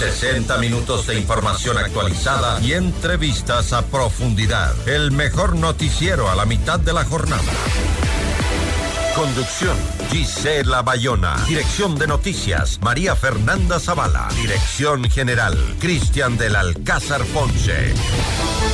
60 minutos de información actualizada y entrevistas a profundidad. El mejor noticiero a la mitad de la jornada. Conducción, Gisela Bayona. Dirección de noticias, María Fernanda Zavala. Dirección general, Cristian del Alcázar Ponce.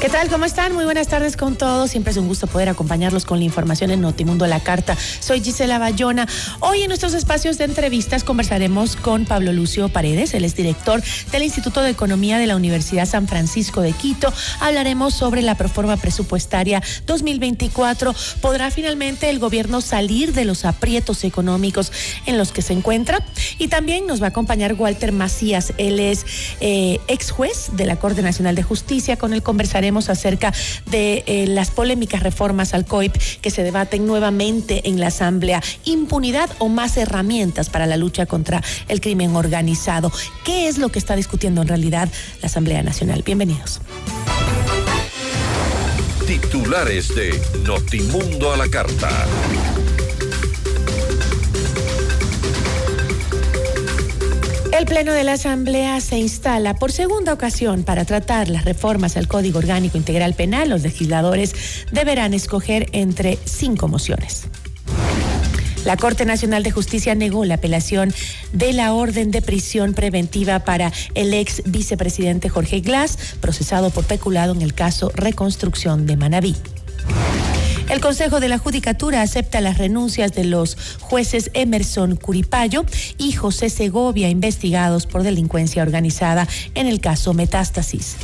¿Qué tal? ¿Cómo están? Muy buenas tardes con todos. Siempre es un gusto poder acompañarlos con la información en Notimundo la Carta. Soy Gisela Bayona. Hoy en nuestros espacios de entrevistas conversaremos con Pablo Lucio Paredes, el es director del Instituto de Economía de la Universidad San Francisco de Quito. Hablaremos sobre la proforma presupuestaria 2024. ¿Podrá finalmente el gobierno salir de los aprietos económicos en los que se encuentra? Y también nos va a acompañar Walter Macías. Él es eh, ex juez de la Corte Nacional de Justicia. Con él conversaremos acerca de eh, las polémicas reformas al COIP que se debaten nuevamente en la Asamblea. Impunidad o más herramientas para la lucha contra el crimen organizado. ¿Qué es lo que está discutiendo en realidad la Asamblea Nacional? Bienvenidos. Titulares de Notimundo a la Carta. El Pleno de la Asamblea se instala por segunda ocasión para tratar las reformas al Código Orgánico Integral Penal. Los legisladores deberán escoger entre cinco mociones. La Corte Nacional de Justicia negó la apelación de la orden de prisión preventiva para el ex vicepresidente Jorge Glass, procesado por peculado en el caso Reconstrucción de Manabí. El Consejo de la Judicatura acepta las renuncias de los jueces Emerson Curipayo y José Segovia, investigados por delincuencia organizada en el caso Metástasis.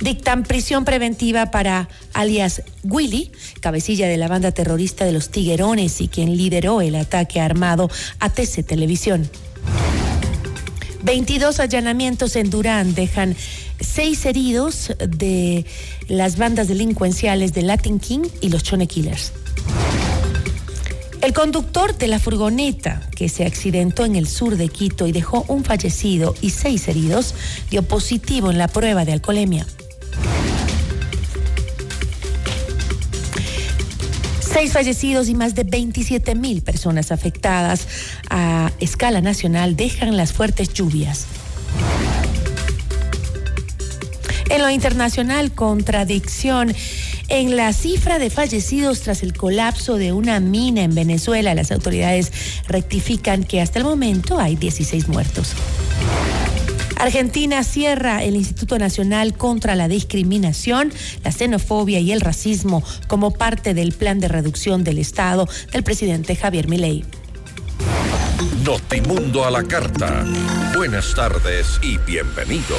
Dictan prisión preventiva para alias Willy, cabecilla de la banda terrorista de los Tiguerones y quien lideró el ataque armado a TC Televisión. 22 allanamientos en Durán dejan seis heridos de las bandas delincuenciales de Latin King y los Chone Killers. El conductor de la furgoneta que se accidentó en el sur de Quito y dejó un fallecido y seis heridos dio positivo en la prueba de alcoholemia. Seis fallecidos y más de 27 mil personas afectadas a escala nacional dejan las fuertes lluvias. En lo internacional, contradicción en la cifra de fallecidos tras el colapso de una mina en Venezuela. Las autoridades rectifican que hasta el momento hay 16 muertos. Argentina cierra el Instituto Nacional contra la Discriminación, la Xenofobia y el Racismo como parte del plan de reducción del Estado del presidente Javier Milei. Notimundo a la carta. Buenas tardes y bienvenidos.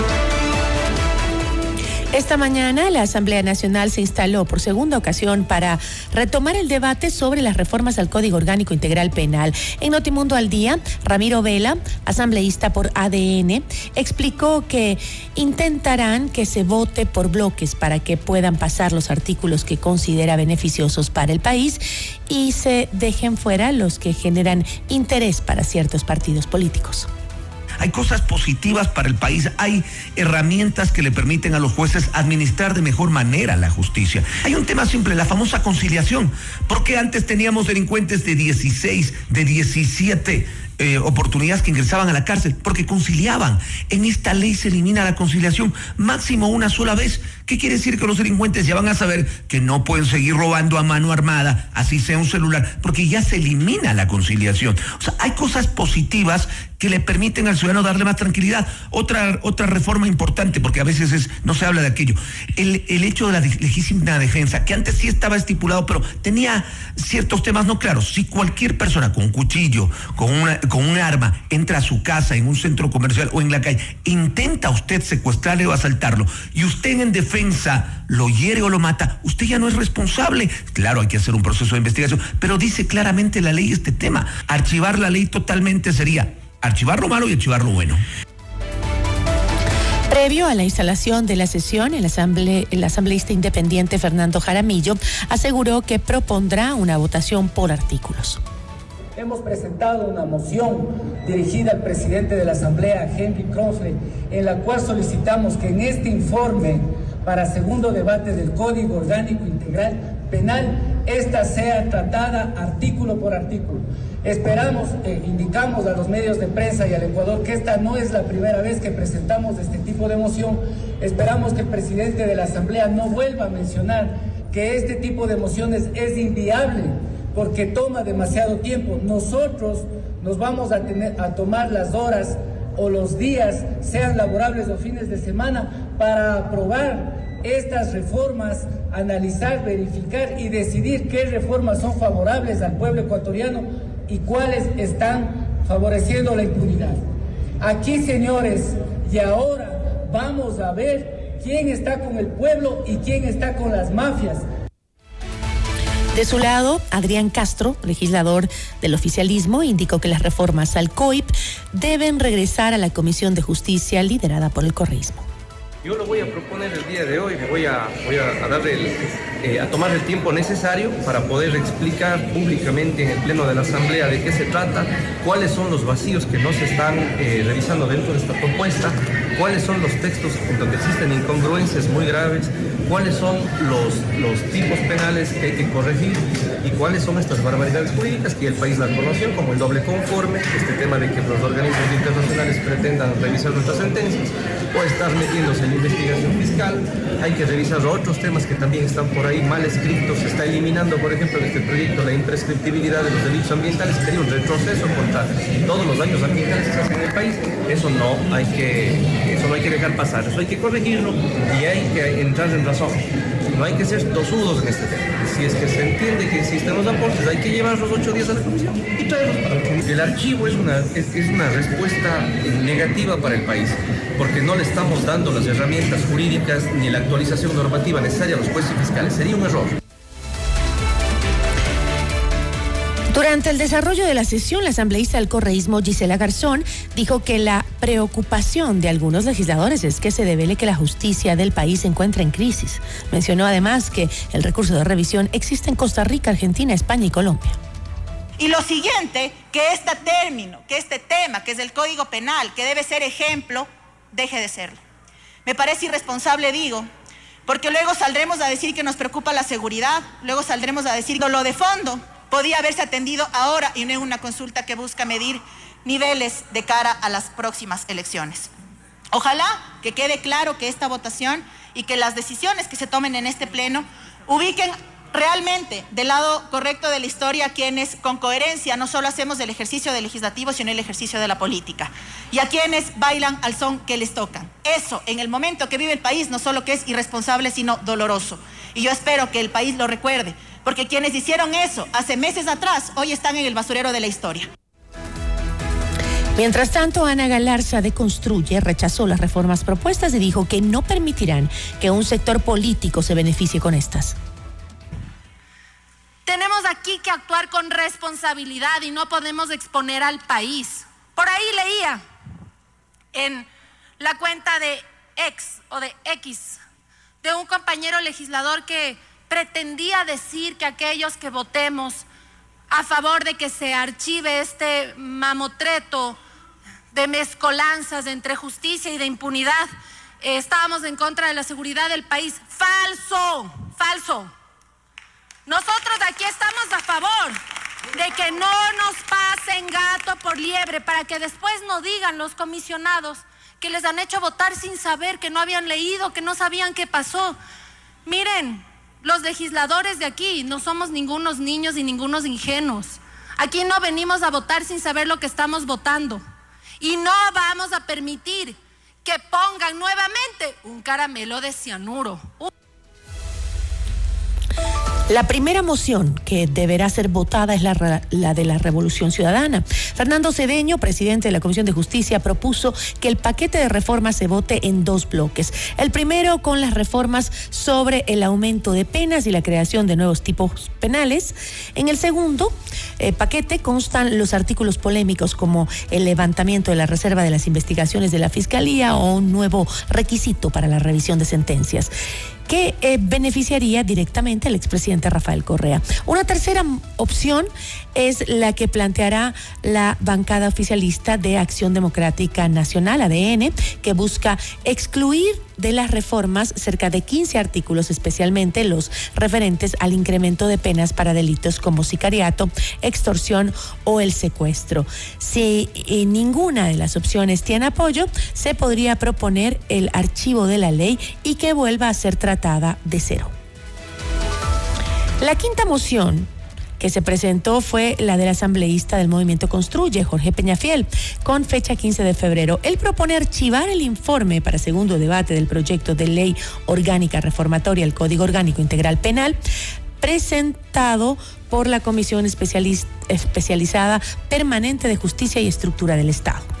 Esta mañana la Asamblea Nacional se instaló por segunda ocasión para retomar el debate sobre las reformas al Código Orgánico Integral Penal. En Notimundo al Día, Ramiro Vela, asambleísta por ADN, explicó que intentarán que se vote por bloques para que puedan pasar los artículos que considera beneficiosos para el país y se dejen fuera los que generan interés para ciertos partidos políticos hay cosas positivas para el país, hay herramientas que le permiten a los jueces administrar de mejor manera la justicia. Hay un tema simple, la famosa conciliación, porque antes teníamos delincuentes de 16, de 17 eh, oportunidades que ingresaban a la cárcel, porque conciliaban. En esta ley se elimina la conciliación máximo una sola vez ¿Qué quiere decir que los delincuentes ya van a saber que no pueden seguir robando a mano armada, así sea un celular, porque ya se elimina la conciliación? O sea, hay cosas positivas que le permiten al ciudadano darle más tranquilidad. Otra, otra reforma importante, porque a veces es, no se habla de aquello, el, el hecho de la legítima defensa, que antes sí estaba estipulado, pero tenía ciertos temas no claros. Si cualquier persona con un cuchillo, con, una, con un arma, entra a su casa, en un centro comercial o en la calle, intenta usted secuestrarle o asaltarlo, y usted en defensa lo hiere o lo mata, usted ya no es responsable. Claro, hay que hacer un proceso de investigación, pero dice claramente la ley este tema. Archivar la ley totalmente sería archivar lo malo y archivar lo bueno. Previo a la instalación de la sesión, el, asamble, el asambleísta independiente Fernando Jaramillo aseguró que propondrá una votación por artículos. Hemos presentado una moción dirigida al presidente de la Asamblea, Henry Crossley, en la cual solicitamos que en este informe para segundo debate del Código Orgánico Integral Penal, esta sea tratada artículo por artículo. Esperamos, eh, indicamos a los medios de prensa y al Ecuador que esta no es la primera vez que presentamos este tipo de moción. Esperamos que el presidente de la Asamblea no vuelva a mencionar que este tipo de mociones es inviable porque toma demasiado tiempo. Nosotros nos vamos a, tener, a tomar las horas o los días, sean laborables o fines de semana, para aprobar estas reformas, analizar, verificar y decidir qué reformas son favorables al pueblo ecuatoriano y cuáles están favoreciendo la impunidad. Aquí, señores, y ahora vamos a ver quién está con el pueblo y quién está con las mafias. De su lado, Adrián Castro, legislador del oficialismo, indicó que las reformas al COIP deben regresar a la Comisión de Justicia liderada por el correísmo. Yo lo voy a proponer el día de hoy, me voy a, dar eh, a tomar el tiempo necesario para poder explicar públicamente en el Pleno de la Asamblea de qué se trata, cuáles son los vacíos que no se están eh, revisando dentro de esta propuesta, cuáles son los textos en donde existen incongruencias muy graves, cuáles son los, los tipos penales que hay que corregir y cuáles son estas barbaridades jurídicas que el país la conoció, como el doble conforme, este tema de que los organismos internacionales pretendan revisar nuestras sentencias o estar metiéndose en investigación fiscal. Hay que revisar otros temas que también están por ahí mal escritos. Se está eliminando, por ejemplo, en este proyecto la imprescriptibilidad de los delitos ambientales, que un retroceso contra todos los daños ambientales que se hacen en el país. Eso no hay que, eso no hay que dejar pasar, eso hay que corregirlo y hay que entrar en razón. No hay que ser tosudos en este tema. Si es que se entiende que existen los aportes, hay que llevar los ocho días a la comisión y traerlos para el archivo es una, es, es una respuesta negativa para el país, porque no le estamos dando las herramientas jurídicas ni la actualización normativa necesaria a los jueces fiscales. Sería un error. Durante el desarrollo de la sesión, la asambleísta del correísmo Gisela Garzón dijo que la preocupación de algunos legisladores es que se devele que la justicia del país se encuentra en crisis. Mencionó además que el recurso de revisión existe en Costa Rica, Argentina, España y Colombia. Y lo siguiente, que este término, que este tema, que es el Código Penal, que debe ser ejemplo, deje de serlo. Me parece irresponsable, digo, porque luego saldremos a decir que nos preocupa la seguridad, luego saldremos a decir lo de fondo podía haberse atendido ahora y no en una consulta que busca medir niveles de cara a las próximas elecciones. Ojalá que quede claro que esta votación y que las decisiones que se tomen en este pleno ubiquen realmente del lado correcto de la historia quienes con coherencia no solo hacemos el ejercicio del legislativo, sino el ejercicio de la política. Y a quienes bailan al son que les tocan. Eso, en el momento que vive el país, no solo que es irresponsable, sino doloroso. Y yo espero que el país lo recuerde, porque quienes hicieron eso hace meses atrás, hoy están en el basurero de la historia. Mientras tanto, Ana Galarza de Construye rechazó las reformas propuestas y dijo que no permitirán que un sector político se beneficie con estas. Tenemos aquí que actuar con responsabilidad y no podemos exponer al país. Por ahí leía en la cuenta de ex o de X de un compañero legislador que pretendía decir que aquellos que votemos a favor de que se archive este mamotreto de mezcolanzas entre justicia y de impunidad, eh, estábamos en contra de la seguridad del país. Falso, falso. Nosotros aquí estamos a favor de que no nos pasen gato por liebre para que después no digan los comisionados que les han hecho votar sin saber, que no habían leído, que no sabían qué pasó. Miren, los legisladores de aquí no somos ningunos niños y ningunos ingenuos. Aquí no venimos a votar sin saber lo que estamos votando. Y no vamos a permitir que pongan nuevamente un caramelo de cianuro. La primera moción que deberá ser votada es la, de la Revolución Ciudadana. Fernando Cedeño, presidente de la Comisión de Justicia, propuso que el paquete de reformas se vote en dos bloques. El primero con las reformas sobre el aumento de penas y la creación de nuevos tipos penales. En el segundo eh, paquete constan los artículos polémicos como el levantamiento de la reserva de las investigaciones de la Fiscalía o un nuevo requisito para la revisión de sentencias que eh, beneficiaría directamente al expresidente Rafael Correa. Una tercera opción es la que planteará la bancada oficialista de Acción Democrática Nacional, ADN, que busca excluir de las reformas cerca de 15 artículos, especialmente los referentes al incremento de penas para delitos como sicariato, extorsión o el secuestro. Si eh, ninguna de las opciones tiene apoyo, se podría proponer el archivo de la ley y que vuelva a ser tratada de cero. La quinta moción que se presentó fue la del asambleísta del movimiento Construye, Jorge Peñafiel, con fecha 15 de febrero. Él propone archivar el informe para segundo debate del proyecto de ley orgánica reformatoria al Código Orgánico Integral Penal presentado por la Comisión Especializada Permanente de Justicia y Estructura del Estado.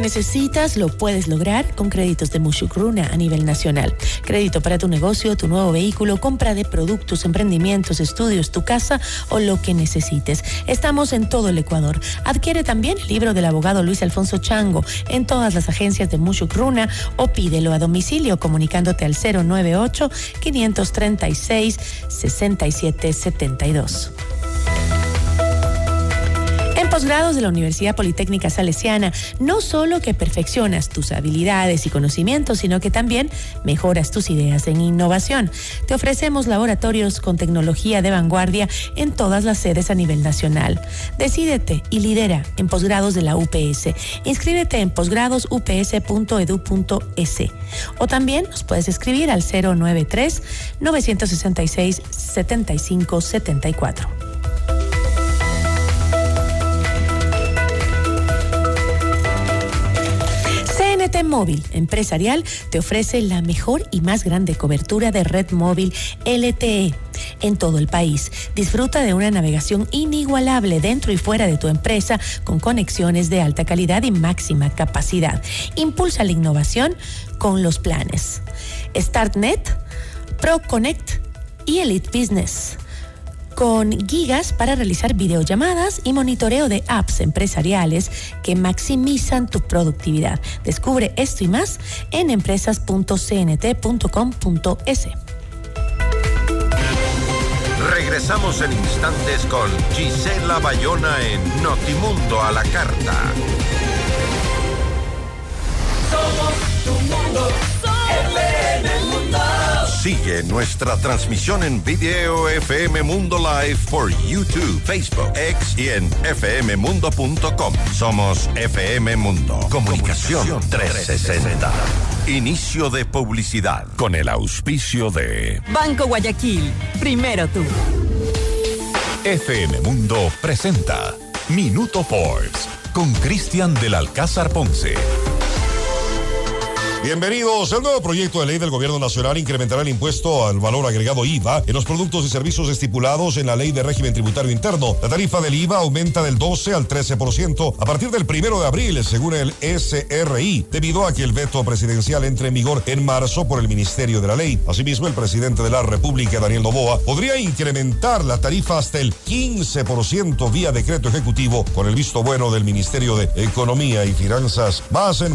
Necesitas lo puedes lograr con créditos de Mushukruna a nivel nacional. Crédito para tu negocio, tu nuevo vehículo, compra de productos, emprendimientos, estudios, tu casa o lo que necesites. Estamos en todo el Ecuador. Adquiere también el libro del abogado Luis Alfonso Chango en todas las agencias de Mushukruna o pídelo a domicilio comunicándote al 098 536 6772 posgrados de la Universidad Politécnica Salesiana, no solo que perfeccionas tus habilidades y conocimientos, sino que también mejoras tus ideas en innovación. Te ofrecemos laboratorios con tecnología de vanguardia en todas las sedes a nivel nacional. Decídete y lidera en posgrados de la UPS. Inscríbete en posgradosups.edu.es o también nos puedes escribir al 093 966 7574. CNT Móvil Empresarial te ofrece la mejor y más grande cobertura de red móvil LTE en todo el país. Disfruta de una navegación inigualable dentro y fuera de tu empresa con conexiones de alta calidad y máxima capacidad. Impulsa la innovación con los planes. StartNet, ProConnect y Elite Business con gigas para realizar videollamadas y monitoreo de apps empresariales que maximizan tu productividad. Descubre esto y más en empresas.cnt.com.es. Regresamos en instantes con Gisela Bayona en Notimundo a la Carta. Somos tu mundo, mundo. Sigue nuestra transmisión en video FM Mundo Live por YouTube, Facebook, X y en fmmundo.com. Somos FM Mundo. Comunicación 360. Inicio de publicidad con el auspicio de Banco Guayaquil. Primero tú. FM Mundo presenta Minuto Forbes con Cristian del Alcázar Ponce. Bienvenidos. El nuevo proyecto de ley del Gobierno Nacional incrementará el impuesto al valor agregado IVA en los productos y servicios estipulados en la Ley de Régimen Tributario Interno. La tarifa del IVA aumenta del 12 al 13% a partir del primero de abril, según el SRI, debido a que el veto presidencial entre en vigor en marzo por el Ministerio de la Ley. Asimismo, el presidente de la República, Daniel Novoa, podría incrementar la tarifa hasta el 15% vía decreto ejecutivo con el visto bueno del Ministerio de Economía y Finanzas. Más en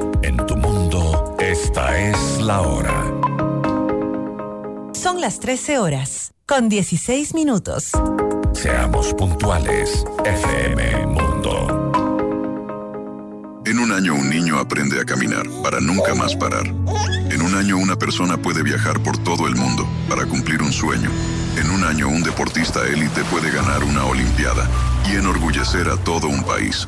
Esta es la hora. Son las 13 horas, con 16 minutos. Seamos puntuales, FM Mundo. En un año un niño aprende a caminar para nunca más parar. En un año una persona puede viajar por todo el mundo para cumplir un sueño. En un año un deportista élite puede ganar una Olimpiada y enorgullecer a todo un país.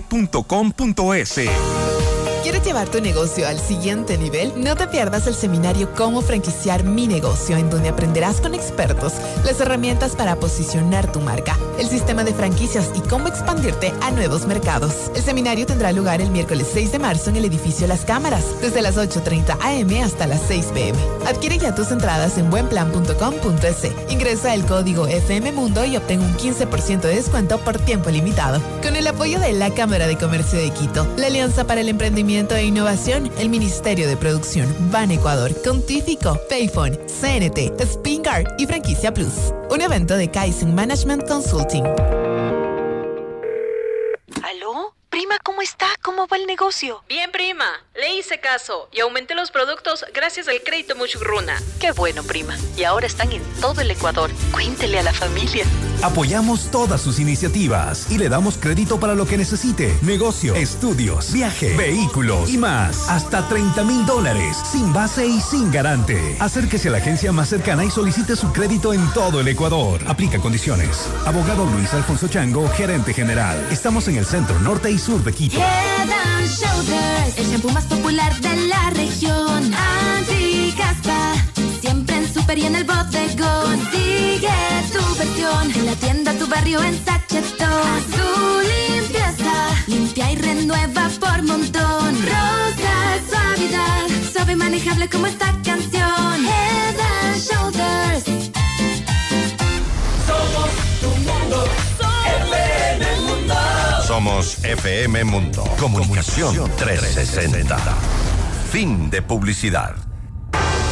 www.com.es. ¿Quieres llevar tu negocio al siguiente nivel? No te pierdas el seminario Cómo franquiciar mi negocio, en donde aprenderás con expertos las herramientas para posicionar tu marca, el sistema de franquicias y cómo expandirte a nuevos mercados. El seminario tendrá lugar el miércoles 6 de marzo en el edificio Las Cámaras, desde las 8.30 am hasta las 6 pm. Adquiere ya tus entradas en buenplan.com.es. Ingresa el código FM Mundo y obtén un 15% de descuento por tiempo limitado. Con el apoyo de la Cámara de Comercio de Quito, la Alianza para el Emprendimiento e Innovación, el Ministerio de Producción, Ban Ecuador, Contífico, Payphone, CNT, Spinguard y Franquicia Plus. Un evento de Kaizen Management Consulting. ¿Aló? Prima, ¿cómo está? ¿Cómo va el negocio? Bien, prima. Le hice caso y aumenté los productos gracias al crédito Muchugruna. Qué bueno, prima. Y ahora están en todo el Ecuador. Cuéntele a la familia. Apoyamos todas sus iniciativas y le damos crédito para lo que necesite. Negocio, estudios, viaje, vehículos y más. Hasta 30 mil dólares, sin base y sin garante. Acérquese a la agencia más cercana y solicite su crédito en todo el Ecuador. Aplica condiciones. Abogado Luis Alfonso Chango, gerente general. Estamos en el centro norte y sur de Quito. Head Shoulders, el shampoo más popular de la región. Super y en el bodegón. Consigue tu versión en la tienda, tu barrio, en sachetón. A su limpieza, limpia y renueva por montón. Rosa, suavidad, suave y manejable como esta canción. Head and Shoulders. Somos tu mundo. FM Mundo. Somos FM Mundo. Comunicación 360. Fin de publicidad.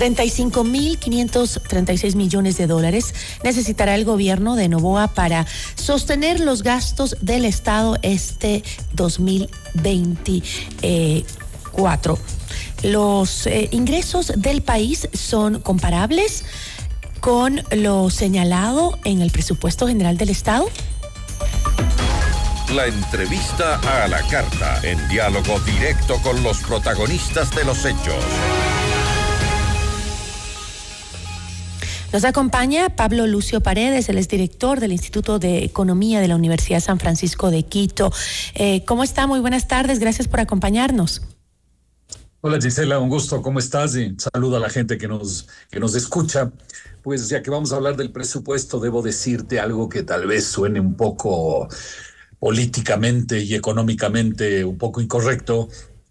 35.536 millones de dólares necesitará el gobierno de Novoa para sostener los gastos del Estado este 2024. Los eh, ingresos del país son comparables con lo señalado en el presupuesto general del Estado. La entrevista a la carta, en diálogo directo con los protagonistas de los hechos. Nos acompaña Pablo Lucio Paredes, él es director del Instituto de Economía de la Universidad San Francisco de Quito. Eh, ¿Cómo está? Muy buenas tardes, gracias por acompañarnos. Hola Gisela, un gusto, ¿cómo estás? Y saludo a la gente que nos, que nos escucha. Pues ya que vamos a hablar del presupuesto, debo decirte algo que tal vez suene un poco políticamente y económicamente un poco incorrecto,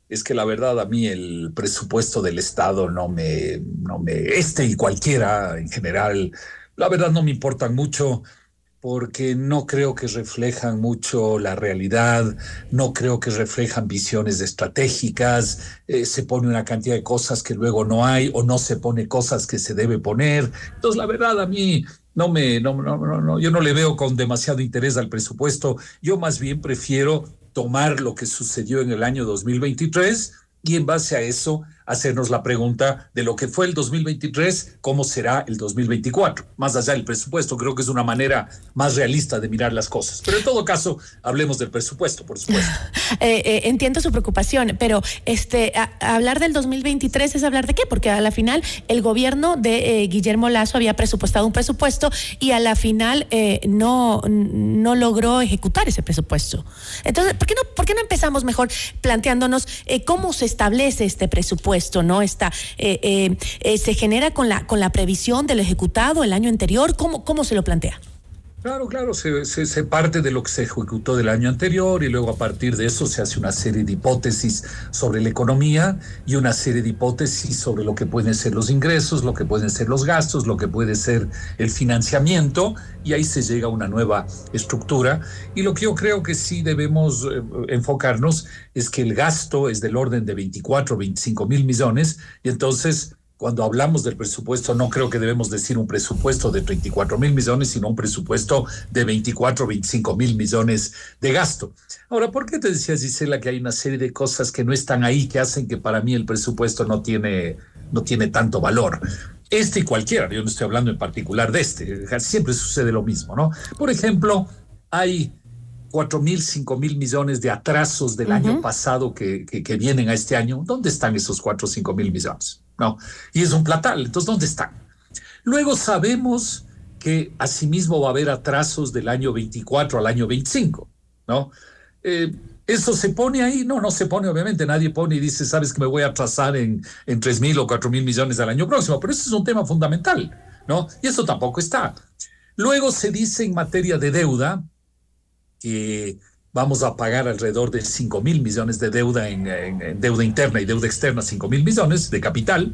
es que la verdad a mí el presupuesto del Estado no me, no me, este y cualquiera en general, la verdad no me importan mucho. porque no creo que reflejan mucho la realidad, no creo que reflejan visiones estratégicas, eh, se pone una cantidad de cosas que luego no hay o no se pone cosas que se debe poner. Entonces, la verdad, a mí no me, no, no, no, yo no le veo con demasiado interés al presupuesto, yo más bien prefiero tomar lo que sucedió en el año 2023 y en base a eso hacernos la pregunta de lo que fue el 2023, cómo será el 2024. Más allá del presupuesto, creo que es una manera más realista de mirar las cosas. Pero en todo caso, hablemos del presupuesto, por supuesto. Eh, eh, entiendo su preocupación, pero este hablar del 2023 es hablar de qué? Porque a la final el gobierno de eh, Guillermo Lazo había presupuestado un presupuesto y a la final no, no logró ejecutar ese presupuesto. Entonces, ¿por qué no, por qué no empezamos mejor planteándonos cómo se establece este presupuesto? Esto, ¿no? Está, eh, eh, eh, ¿Se genera con la, con la previsión del ejecutado el año anterior? ¿Cómo, cómo se lo plantea? Claro, claro, se, se, parte de lo que se ejecutó del año anterior y luego a partir de eso se hace una serie de hipótesis sobre la economía y una serie de hipótesis sobre lo que pueden ser los ingresos, lo que pueden ser los gastos, lo que puede ser el financiamiento y ahí se llega a una nueva estructura. Y lo que yo creo que sí debemos eh, enfocarnos es que el gasto es del orden de 24, 25 mil millones y entonces cuando hablamos del presupuesto, no creo que debemos decir un presupuesto de 34 mil millones, sino un presupuesto de 24, 25 mil millones de gasto. Ahora, ¿por qué te decías, Gisela, que hay una serie de cosas que no están ahí, que hacen que para mí el presupuesto no tiene, no tiene tanto valor? Este y cualquiera, yo no estoy hablando en particular de este, siempre sucede lo mismo, ¿no? Por ejemplo, hay 4 mil, 5 mil millones de atrasos del año pasado que, que, que, vienen a este año. ¿Dónde están esos 4 o 5 mil millones? ¿No? Y es un platal, entonces, ¿dónde están? Luego sabemos que asimismo va a haber atrasos del año 24 al año 25, ¿no? Eh, ¿Eso se pone ahí? No, no se pone, obviamente. Nadie pone y dice, sabes que me voy a atrasar en, en 3 mil o 4 mil millones al año próximo, pero eso es un tema fundamental, ¿no? Y eso tampoco está. Luego se dice en materia de deuda que vamos a pagar alrededor de 5 mil millones de deuda en, deuda interna y deuda externa, 5 mil millones de capital,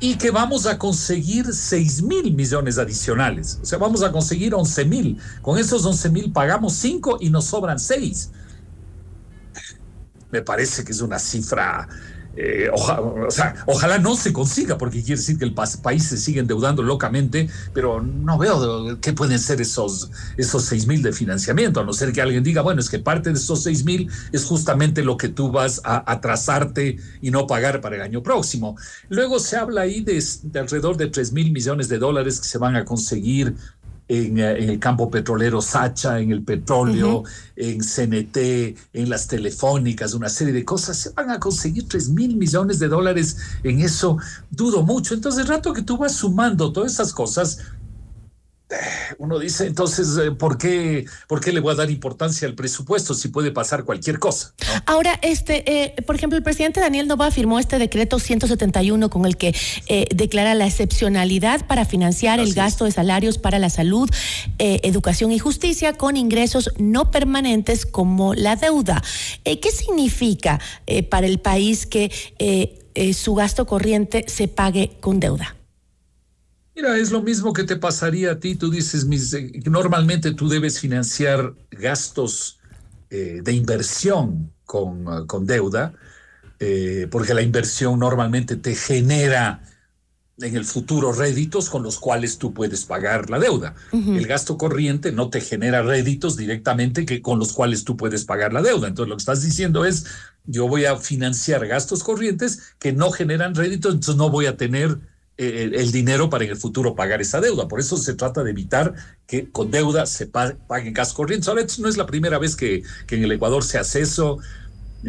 y que vamos a conseguir 6 mil millones adicionales. O sea, vamos a conseguir 11 mil. Con esos 11 mil pagamos 5 y nos sobran 6. Me parece que es una cifra eh, o sea, ojalá no se consiga, porque quiere decir que el país se sigue endeudando locamente, pero no veo qué pueden ser esos, esos 6 mil de financiamiento, a no ser que alguien diga, bueno, es que parte de esos 6 mil es justamente lo que tú vas a atrasarte y no pagar para el año próximo. Luego se habla ahí de, de alrededor de 3 mil millones de dólares que se van a conseguir eh, en, el campo petrolero Sacha, en el petróleo, en CNT, en las telefónicas, una serie de cosas. Se van a conseguir 3 mil millones de dólares en eso, dudo mucho. Entonces, el rato que tú vas sumando todas esas cosas, uno dice, entonces, eh, ¿por qué, ¿por qué le voy a dar importancia al presupuesto si puede pasar cualquier cosa? Ahora, este, eh, por ejemplo, el presidente Daniel Nova firmó este decreto 171 con el que eh, declara la excepcionalidad para financiar el gasto de salarios para la salud, educación y justicia con ingresos no permanentes como la deuda. ¿Qué significa para el país que su gasto corriente se pague con deuda? Mira, es lo mismo que te pasaría a ti. Tú dices, mis, eh, normalmente tú debes financiar gastos eh, de inversión con, ah, con deuda, eh, porque la inversión normalmente te genera en el futuro réditos con los cuales tú puedes pagar la deuda. El gasto corriente no te genera réditos directamente que con los cuales tú puedes pagar la deuda. Entonces lo que estás diciendo es, yo voy a financiar gastos corrientes que no generan réditos, entonces no voy a tener eh, el, dinero para en el futuro pagar esa deuda. Por eso se trata de evitar que con deuda se paguen gas corrientes. Ahora, no es la primera vez que, que en el Ecuador se hace eso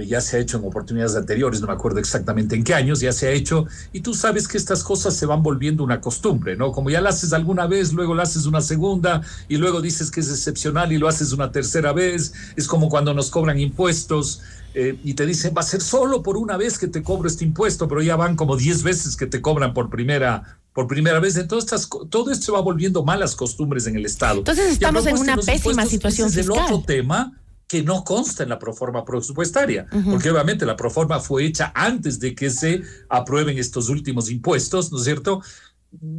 ya se ha hecho en oportunidades anteriores, no me acuerdo exactamente en qué años, ya se ha hecho, y tú sabes que estas cosas se van volviendo una costumbre, ¿no? Como ya lo haces alguna vez, luego lo haces una segunda, y luego dices que es excepcional y lo haces una tercera vez, es como cuando nos cobran impuestos, eh, y te dicen, va a ser solo por una vez que te cobro este impuesto, pero ya van como 10 veces que te cobran por primera, por primera vez. Entonces, todo esto se va volviendo malas costumbres en el Estado. Entonces estamos en una pésima situación fiscal. El otro tema que no consta en la proforma presupuestaria, porque obviamente la proforma fue hecha antes de que se aprueben estos últimos impuestos, ¿no es cierto?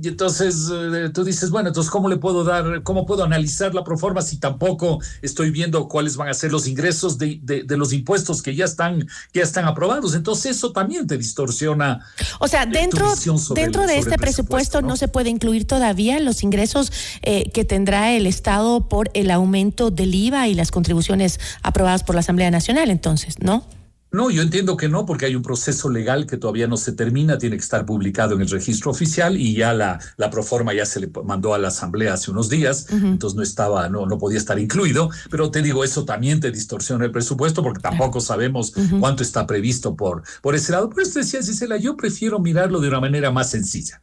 Y entonces eh, tú dices, bueno, entonces ¿cómo le puedo dar, cómo puedo analizar la proforma si tampoco estoy viendo cuáles van a ser los ingresos de, de, los impuestos que ya están, que ya están aprobados? Entonces eso también te distorsiona. O sea, dentro, dentro de este presupuesto, ¿no? se puede incluir todavía los ingresos eh, que tendrá el Estado por el aumento del IVA y las contribuciones aprobadas por la Asamblea Nacional, entonces, ¿no? No, yo entiendo que no, porque hay un proceso legal que todavía no se termina, tiene que estar publicado en el registro oficial y ya la, la proforma ya se le mandó a la Asamblea hace unos días, entonces no estaba, no, no podía estar incluido, pero te digo, eso también te distorsiona el presupuesto porque tampoco sabemos cuánto está previsto por, por ese lado. Por eso decía Gisela, yo prefiero mirarlo de una manera más sencilla.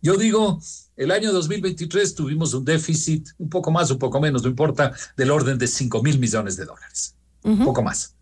Yo digo, el año 2023 tuvimos un déficit, un poco más, un poco menos, no importa, del orden de 5 mil millones de dólares, un poco más.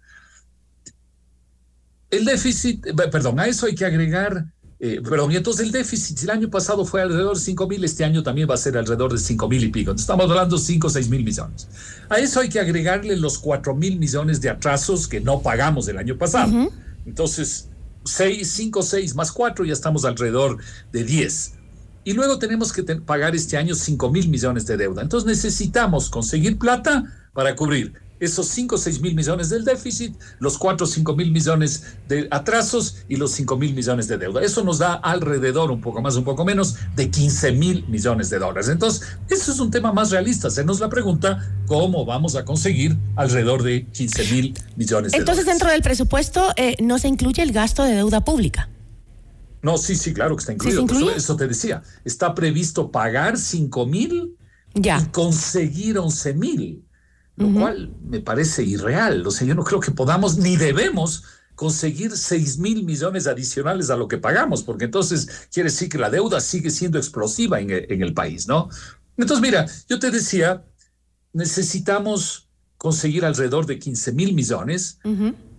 El déficit, perdón, a eso hay que agregar, eh, perdón, y entonces el déficit el año pasado fue alrededor de 5 mil, este año también va a ser alrededor de 5 mil y pico. estamos hablando de 5 o 6 mil millones. A eso hay que agregarle los 4 mil millones de atrasos que no pagamos el año pasado. Entonces, 6, 5, 6 más 4, ya estamos alrededor de 10. Y luego tenemos que pagar este año 5 mil millones de deuda. Entonces necesitamos conseguir plata para cubrir esos 5 o 6 mil millones del déficit, los 4 o 5 mil millones de atrasos y los 5 mil millones de deuda. Eso nos da alrededor, un poco más, un poco menos, de 15 mil millones de dólares. Entonces, eso es un tema más realista. Se nos la pregunta, ¿cómo vamos a conseguir alrededor de 15 mil millones de Entonces, dólares? dentro del presupuesto eh, no se incluye el gasto de deuda pública. No, sí, sí, claro que está incluido. eso, te decía. Está previsto pagar 5 mil y conseguir 11 mil lo cual me parece irreal. O sea, yo no creo que podamos ni debemos conseguir 6 mil millones adicionales a lo que pagamos, porque entonces quiere decir que la deuda sigue siendo explosiva en, el país, ¿no? Entonces, mira, yo te decía, necesitamos conseguir alrededor de 15 mil millones.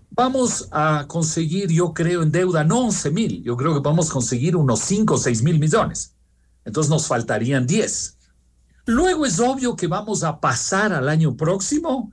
Vamos a conseguir, yo creo, en deuda no 11 mil, yo creo que vamos a conseguir unos 5 o 6 mil millones. Entonces nos faltarían 10. Luego es obvio que vamos a pasar al año próximo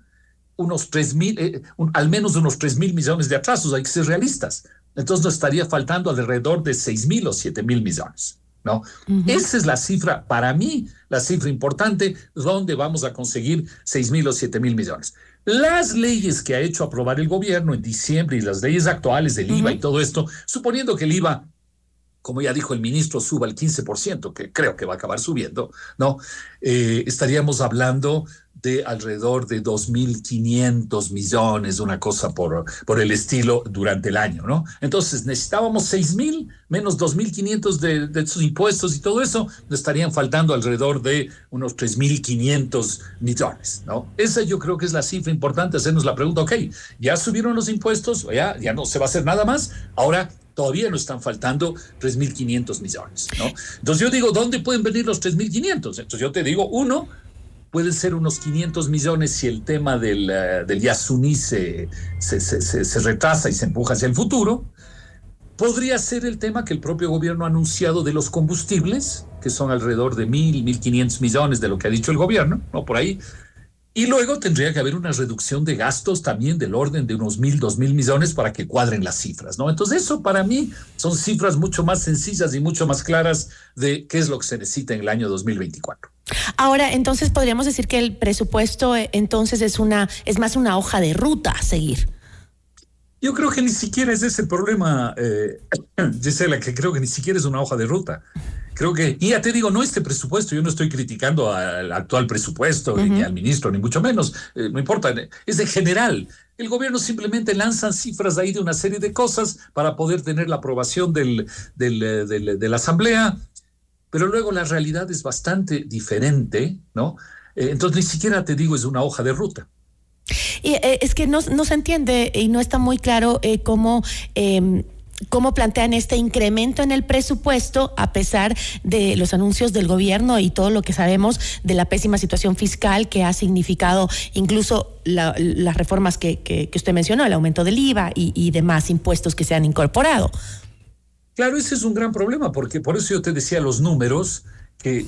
unos 3 mil, eh, al menos unos 3 mil millones de atrasos, hay que ser realistas. Entonces nos estaría faltando alrededor de 6 mil o 7 mil millones. ¿no? Esa es la cifra, para mí, la cifra importante, donde vamos a conseguir 6 mil o 7 mil millones. Las leyes que ha hecho aprobar el gobierno en diciembre y las leyes actuales del IVA y todo esto, suponiendo que el IVA como ya dijo el ministro, suba el 15%, que creo que va a acabar subiendo, ¿no? Eh, estaríamos hablando de alrededor de 2.500 millones, una cosa por, por el estilo, durante el año, ¿no? Entonces necesitábamos 6.000 menos 2.500 de, de sus impuestos y todo eso, nos estarían faltando alrededor de unos 3.500 millones, ¿no? Esa yo creo que es la cifra importante, hacernos la pregunta, ok, ya subieron los impuestos, ya, ya no se va a hacer nada más, ahora todavía nos están faltando 3.500 millones, ¿no? Entonces yo digo, ¿dónde pueden venir los 3.500? Entonces yo te digo, uno, pueden ser unos 500 millones si el tema del, uh, del Yasuní se, se, se, se, retrasa y se empuja hacia el futuro. Podría ser el tema que el propio gobierno ha anunciado de los combustibles, que son alrededor de 1.000, 1.500 millones de lo que ha dicho el gobierno, ¿no? Por ahí. Y luego tendría que haber una reducción de gastos también del orden de unos mil, dos mil millones para que cuadren las cifras, ¿no? Entonces eso para mí son cifras mucho más sencillas y mucho más claras de qué es lo que se necesita en el año 2024. Ahora, entonces podríamos decir que el presupuesto eh, entonces es una es más una hoja de ruta a seguir. Yo creo que ni siquiera es ese el problema, eh, Gisela, que creo que ni siquiera es una hoja de ruta. Creo que, y ya te digo, no este presupuesto, yo no estoy criticando al actual presupuesto, uh -huh. ni al ministro, ni mucho menos, eh, no importa, es de general. El gobierno simplemente lanza cifras ahí de una serie de cosas para poder tener la aprobación del, del, eh, del, de la Asamblea, pero luego la realidad es bastante diferente, ¿no? Eh, entonces ni siquiera te digo es una hoja de ruta. Eh, es que no, se entiende y no está muy claro eh, cómo eh, cómo plantean este incremento en el presupuesto a pesar de los anuncios del gobierno y todo lo que sabemos de la pésima situación fiscal que ha significado incluso la, las reformas que, que, que, usted mencionó, el aumento del IVA y, y demás impuestos que se han incorporado. Claro, ese es un gran problema, porque por eso yo te decía los números que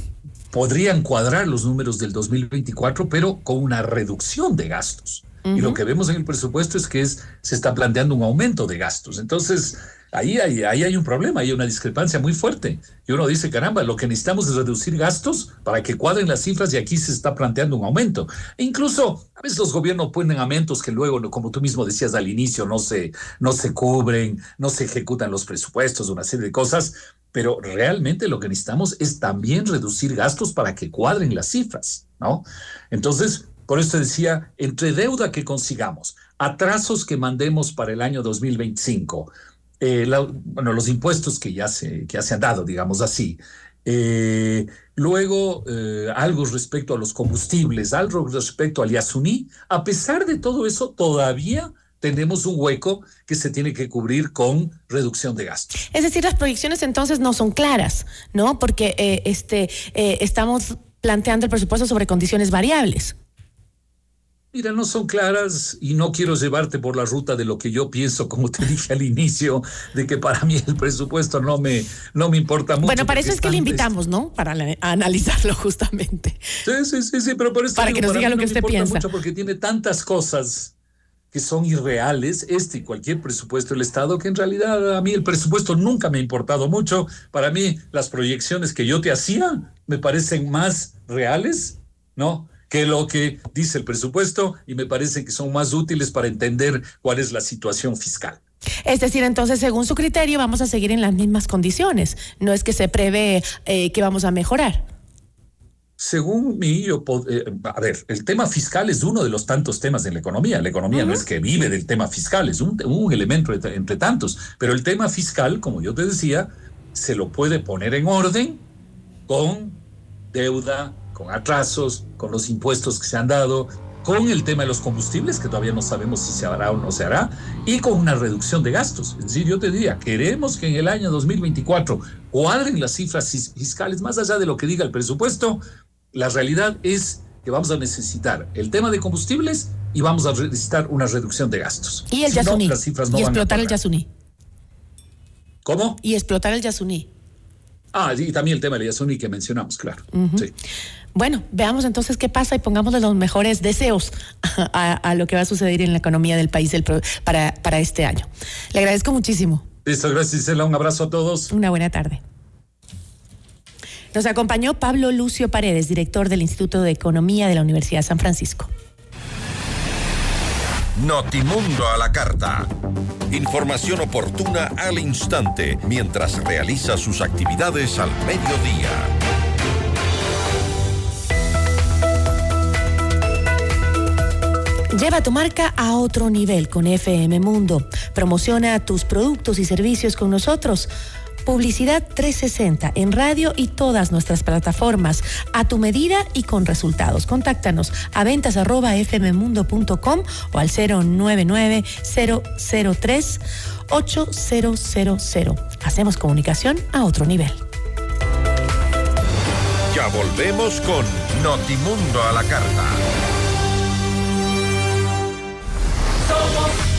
podrían cuadrar los números del 2024, pero con una reducción de gastos. Uh -huh. Y lo que vemos en el presupuesto es que es, se está planteando un aumento de gastos. Entonces, ahí hay, un problema, hay una discrepancia muy fuerte. Y uno dice, caramba, lo que necesitamos es reducir gastos para que cuadren las cifras y aquí se está planteando un aumento. E incluso a veces los gobiernos ponen aumentos que luego, como tú mismo decías al inicio, no se, no se cubren, no se ejecutan los presupuestos, una serie de cosas, pero realmente lo que necesitamos es también reducir gastos para que cuadren las cifras, ¿no? Entonces, por eso decía, entre deuda que consigamos, atrasos que mandemos para el año 2025, eh, bueno, los impuestos que ya se, que ya se han dado, digamos así, eh, luego, eh, algo respecto a los combustibles, algo respecto al Yasuní. A pesar de todo eso, todavía tenemos un hueco que se tiene que cubrir con reducción de gastos. Es decir, las proyecciones entonces no son claras, ¿no? Porque este, estamos planteando el presupuesto sobre condiciones variables. Mira, no son claras y no quiero llevarte por la ruta de lo que yo pienso, como te dije al inicio, de que para mí el presupuesto no me, no me importa mucho. Bueno, para eso es que le invitamos, ¿no? Para analizarlo justamente. Sí, sí, sí, sí, pero por eso para que nos diga lo que usted piensa. Mucho porque tiene tantas cosas que son irreales, este y cualquier presupuesto del Estado, que en realidad a mí el presupuesto nunca me ha importado mucho. Para mí las proyecciones que yo te hacía me parecen más reales, ¿no? Que lo que dice el presupuesto y me parece que son más útiles para entender cuál es la situación fiscal. Es decir, entonces, según su criterio, vamos a seguir en las mismas condiciones. No es que se prevé eh, que vamos a mejorar. Según mí, yo, eh, a ver, el tema fiscal es uno de los tantos temas de la economía. La economía no es que vive del tema fiscal, es un, elemento entre, tantos. Pero el tema fiscal, como yo te decía, se lo puede poner en orden con deuda, con atrasos, con los impuestos que se han dado, con el tema de los combustibles, que todavía no sabemos si se hará o no se hará, y con una reducción de gastos. Es decir, yo te diría, queremos que en el año 2024 cuadren las cifras fiscales, más allá de lo que diga el presupuesto, la realidad es que vamos a necesitar el tema de combustibles y vamos a necesitar una reducción de gastos. Y el Yasuní. y explotar el Yasuní. ¿Cómo? Y explotar el Yasuní. Ah, y también el tema del Yasuní que mencionamos, claro. sí. Bueno, veamos entonces qué pasa y pongámosle los mejores deseos a, lo que va a suceder en la economía del país para, para este año. Le agradezco muchísimo. Listo, gracias Isela. Un abrazo a todos. Una buena tarde. Nos acompañó Pablo Lucio Paredes, director del Instituto de Economía de la Universidad de San Francisco. Notimundo a la carta. Información oportuna al instante mientras realiza sus actividades al mediodía. Lleva tu marca a otro nivel con FM Mundo. Promociona tus productos y servicios con nosotros. Publicidad 360 en radio y todas nuestras plataformas, a tu medida y con resultados. Contáctanos a ventas arroba fmmundo.com o al 099 003 8000. Hacemos comunicación a otro nivel. Ya volvemos con Notimundo a la carta.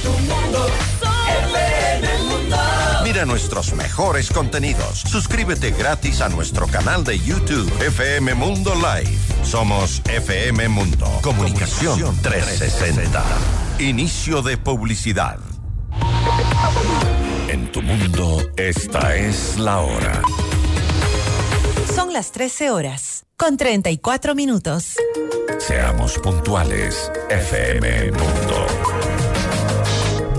Tu mundo. Mira nuestros mejores contenidos. Suscríbete gratis a nuestro canal de YouTube FM Mundo Live. Somos FM Mundo. Comunicación 360. Inicio de publicidad. En tu mundo, esta es la hora. Son las 13 horas, con 34 minutos. Seamos puntuales, FM Mundo.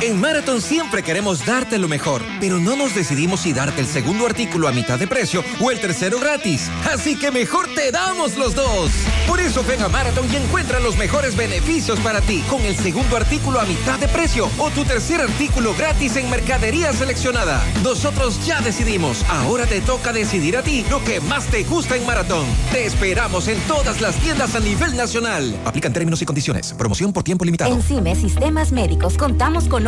En Marathon siempre queremos darte lo mejor, pero no nos decidimos si darte el segundo artículo a mitad de precio o el tercero gratis. Así que mejor te damos los dos. Por eso ven a Marathon y encuentra los mejores beneficios para ti con el segundo artículo a mitad de precio o tu tercer artículo gratis en mercadería seleccionada. Nosotros ya decidimos. Ahora te toca decidir a ti lo que más te gusta en Marathon. Te esperamos en todas las tiendas a nivel nacional. Aplican términos y condiciones. Promoción por tiempo limitado. En CIME Sistemas Médicos contamos con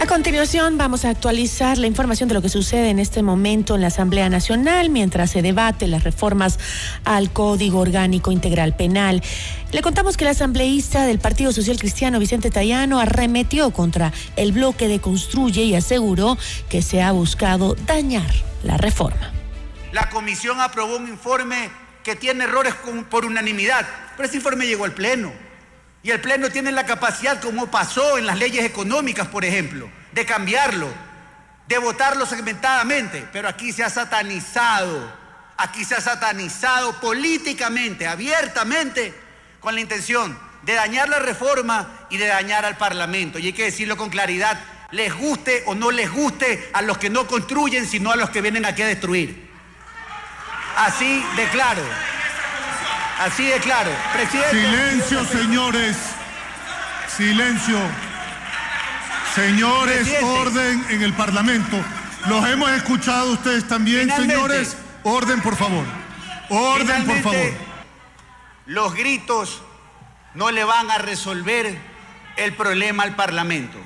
A continuación vamos a actualizar la información de lo que sucede en este momento en la Asamblea Nacional mientras se debate las reformas al Código Orgánico Integral Penal. Le contamos que el asambleísta del Partido Social Cristiano Vicente Tayano arremetió contra el bloque de Construye y aseguró que se ha buscado dañar la reforma. La comisión aprobó un informe que tiene errores por unanimidad, pero ese informe llegó al Pleno. Y el Pleno tiene la capacidad, como pasó en las leyes económicas, por ejemplo, de cambiarlo, de votarlo segmentadamente. Pero aquí se ha satanizado, aquí se ha satanizado políticamente, abiertamente, con la intención de dañar la reforma y de dañar al Parlamento. Y hay que decirlo con claridad, les guste o no les guste a los que no construyen, sino a los que vienen aquí a destruir. Así de claro. Así de claro. Presidente. Silencio, señores. Silencio. Señores, Presidente. orden en el Parlamento. Los hemos escuchado ustedes también, Finalmente. señores. Orden, por favor. Orden, por favor. Los gritos no le van a resolver el problema al Parlamento.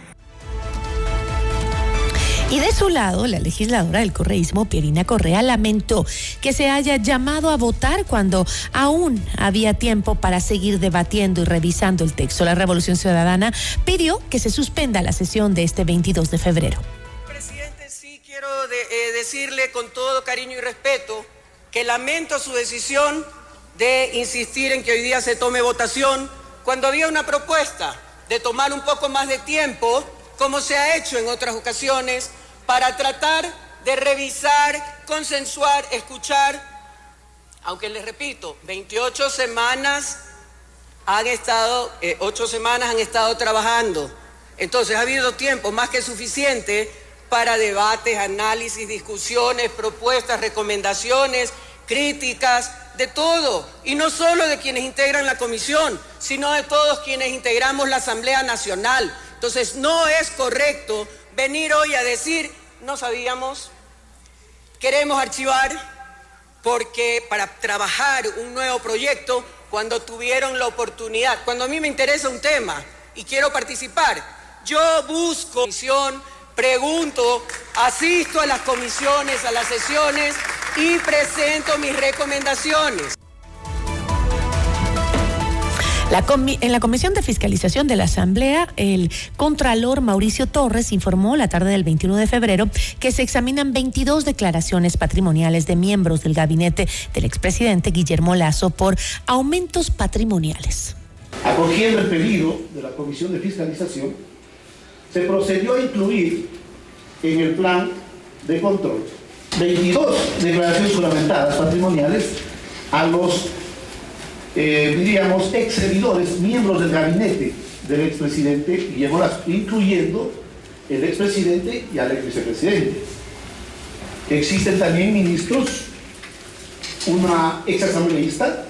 Y de su lado, la legisladora del correísmo, Pierina Correa, lamentó que se haya llamado a votar cuando aún había tiempo para seguir debatiendo y revisando el texto. La Revolución Ciudadana pidió que se suspenda la sesión de este 22 de febrero. Quiero de- eh, decirle con todo cariño y respeto que lamento su decisión de insistir en que hoy día se tome votación cuando había una propuesta de tomar un poco más de tiempo, como se ha hecho en otras ocasiones, para tratar de revisar, consensuar, escuchar, aunque les repito, 28 semanas han estado, eh, semanas han estado trabajando. Entonces ha habido tiempo más que suficiente para debates, análisis, discusiones, propuestas, recomendaciones, críticas, de todo. Y no solo de quienes integran la comisión, sino de todos quienes integramos la Asamblea Nacional. Entonces no es correcto venir hoy a decir, no sabíamos, queremos archivar porque para trabajar un nuevo proyecto, cuando tuvieron la oportunidad, cuando a mí me interesa un tema y quiero participar, yo busco comisión, pregunto, asisto a las comisiones, a las sesiones y presento mis recomendaciones. En la Comisión de Fiscalización de la Asamblea, el Contralor Mauricio Torres informó la tarde del 21 de febrero que se examinan 22 declaraciones patrimoniales de miembros del gabinete del expresidente Guillermo Lazo por aumentos patrimoniales. Acogiendo el pedido de la Comisión de Fiscalización, se procedió a incluir en el plan de control 22 declaraciones fundamentadas patrimoniales a los eh, diríamos, ex servidores, miembros del gabinete del expresidente Guillermo incluyendo el expresidente y al ex vicepresidente. Existen también ministros, una ex asambleísta,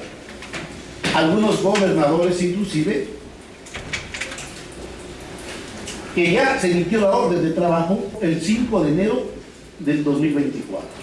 algunos gobernadores inclusive, que ya se emitió la orden de trabajo el 5 de enero del 2024.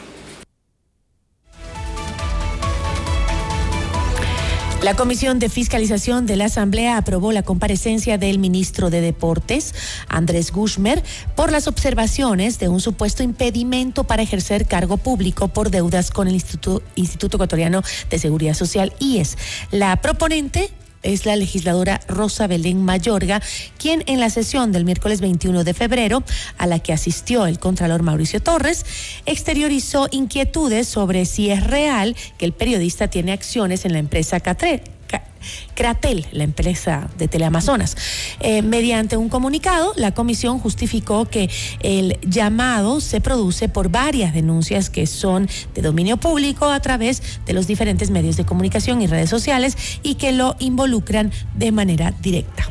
La Comisión de Fiscalización de la Asamblea aprobó la comparecencia del ministro de Deportes, Andrés Gushmer, por las observaciones de un supuesto impedimento para ejercer cargo público por deudas con el Instituto, Ecuatoriano de Seguridad Social, IES. La proponente es la legisladora Rosa Belén Mayorga, quien en la sesión del miércoles 21 de febrero, a la que asistió el contralor Mauricio Torres, exteriorizó inquietudes sobre si es real que el periodista tiene acciones en la empresa Catre Cratel, la empresa de Teleamazonas. Eh, mediante un comunicado, la comisión justificó que el llamado se produce por varias denuncias que son de dominio público a través de los diferentes medios de comunicación y redes sociales y que lo involucran de manera directa.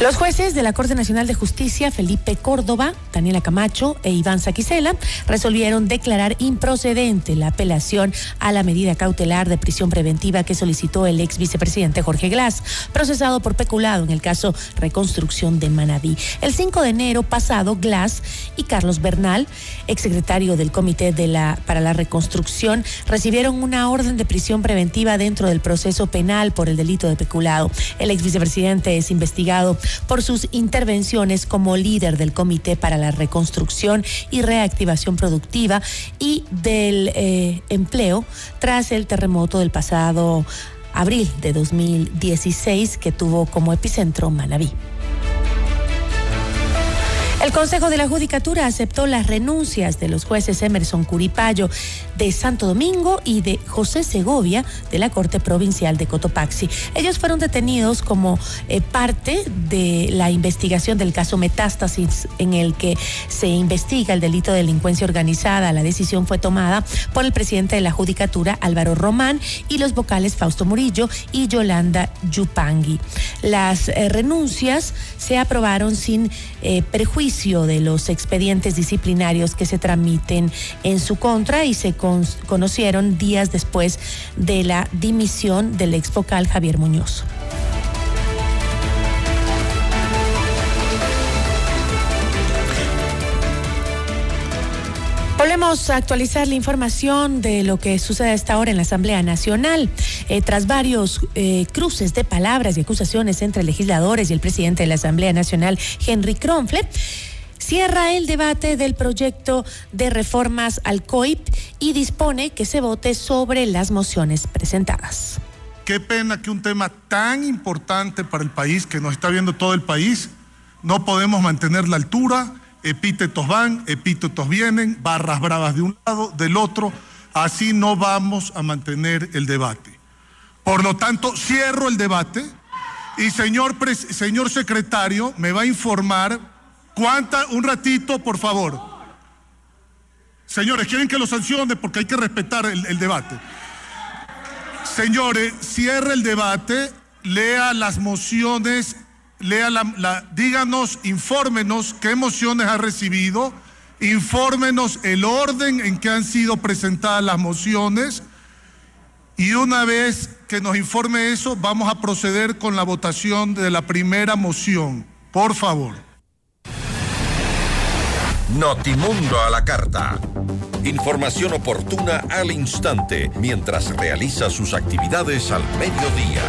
Los jueces de la Corte Nacional de Justicia, Felipe Córdoba, Daniela Camacho e Iván Saquicela, resolvieron declarar improcedente la apelación a la medida cautelar de prisión preventiva que solicitó el ex vicepresidente Jorge Glass, procesado por peculado en el caso Reconstrucción de Manabí. El 5 de enero pasado, Glass y Carlos Bernal, exsecretario del Comité de la, para la Reconstrucción, recibieron una orden de prisión preventiva dentro del proceso penal por el delito de peculado. El ex vicepresidente es investigado por sus intervenciones como líder del Comité para la Reconstrucción y Reactivación Productiva y del eh, Empleo tras el terremoto del pasado abril de 2016 que tuvo como epicentro Manabí. El Consejo de la Judicatura aceptó las renuncias de los jueces Emerson Curipayo de Santo Domingo y de José Segovia de la Corte Provincial de Cotopaxi. Ellos fueron detenidos como eh, parte de la investigación del caso Metástasis en el que se investiga el delito de delincuencia organizada. La decisión fue tomada por el presidente de la Judicatura, Álvaro Román, y los vocales Fausto Murillo y Yolanda Yupangui. Las eh, renuncias se aprobaron sin eh, de los expedientes disciplinarios que se tramiten en su contra y se conocieron días después de la dimisión del ex vocal Javier Muñoz. A actualizar la información de lo que sucede a esta hora en la Asamblea Nacional. Eh, tras varios eh, cruces de palabras y acusaciones entre legisladores y el presidente de la Asamblea Nacional, Henry Kronfle, cierra el debate del proyecto de reformas al COIP y dispone que se vote sobre las mociones presentadas. Qué pena que un tema tan importante para el país, que nos está viendo todo el país, no podemos mantener la altura epítetos van, epítetos vienen, barras bravas de un lado, del otro, así no vamos a mantener el debate. Por lo tanto, cierro el debate y señor, señor secretario me va a informar cuánta, un ratito, por favor. Señores, quieren que lo sancione porque hay que respetar el, el debate. Señores, cierre el debate, lea las mociones lea la, díganos, infórmenos qué mociones ha recibido, infórmenos el orden en que han sido presentadas las mociones y una vez que nos informe eso, vamos a proceder con la votación de la primera moción. Por favor. Notimundo a la carta. Información oportuna al instante mientras realiza sus actividades al mediodía.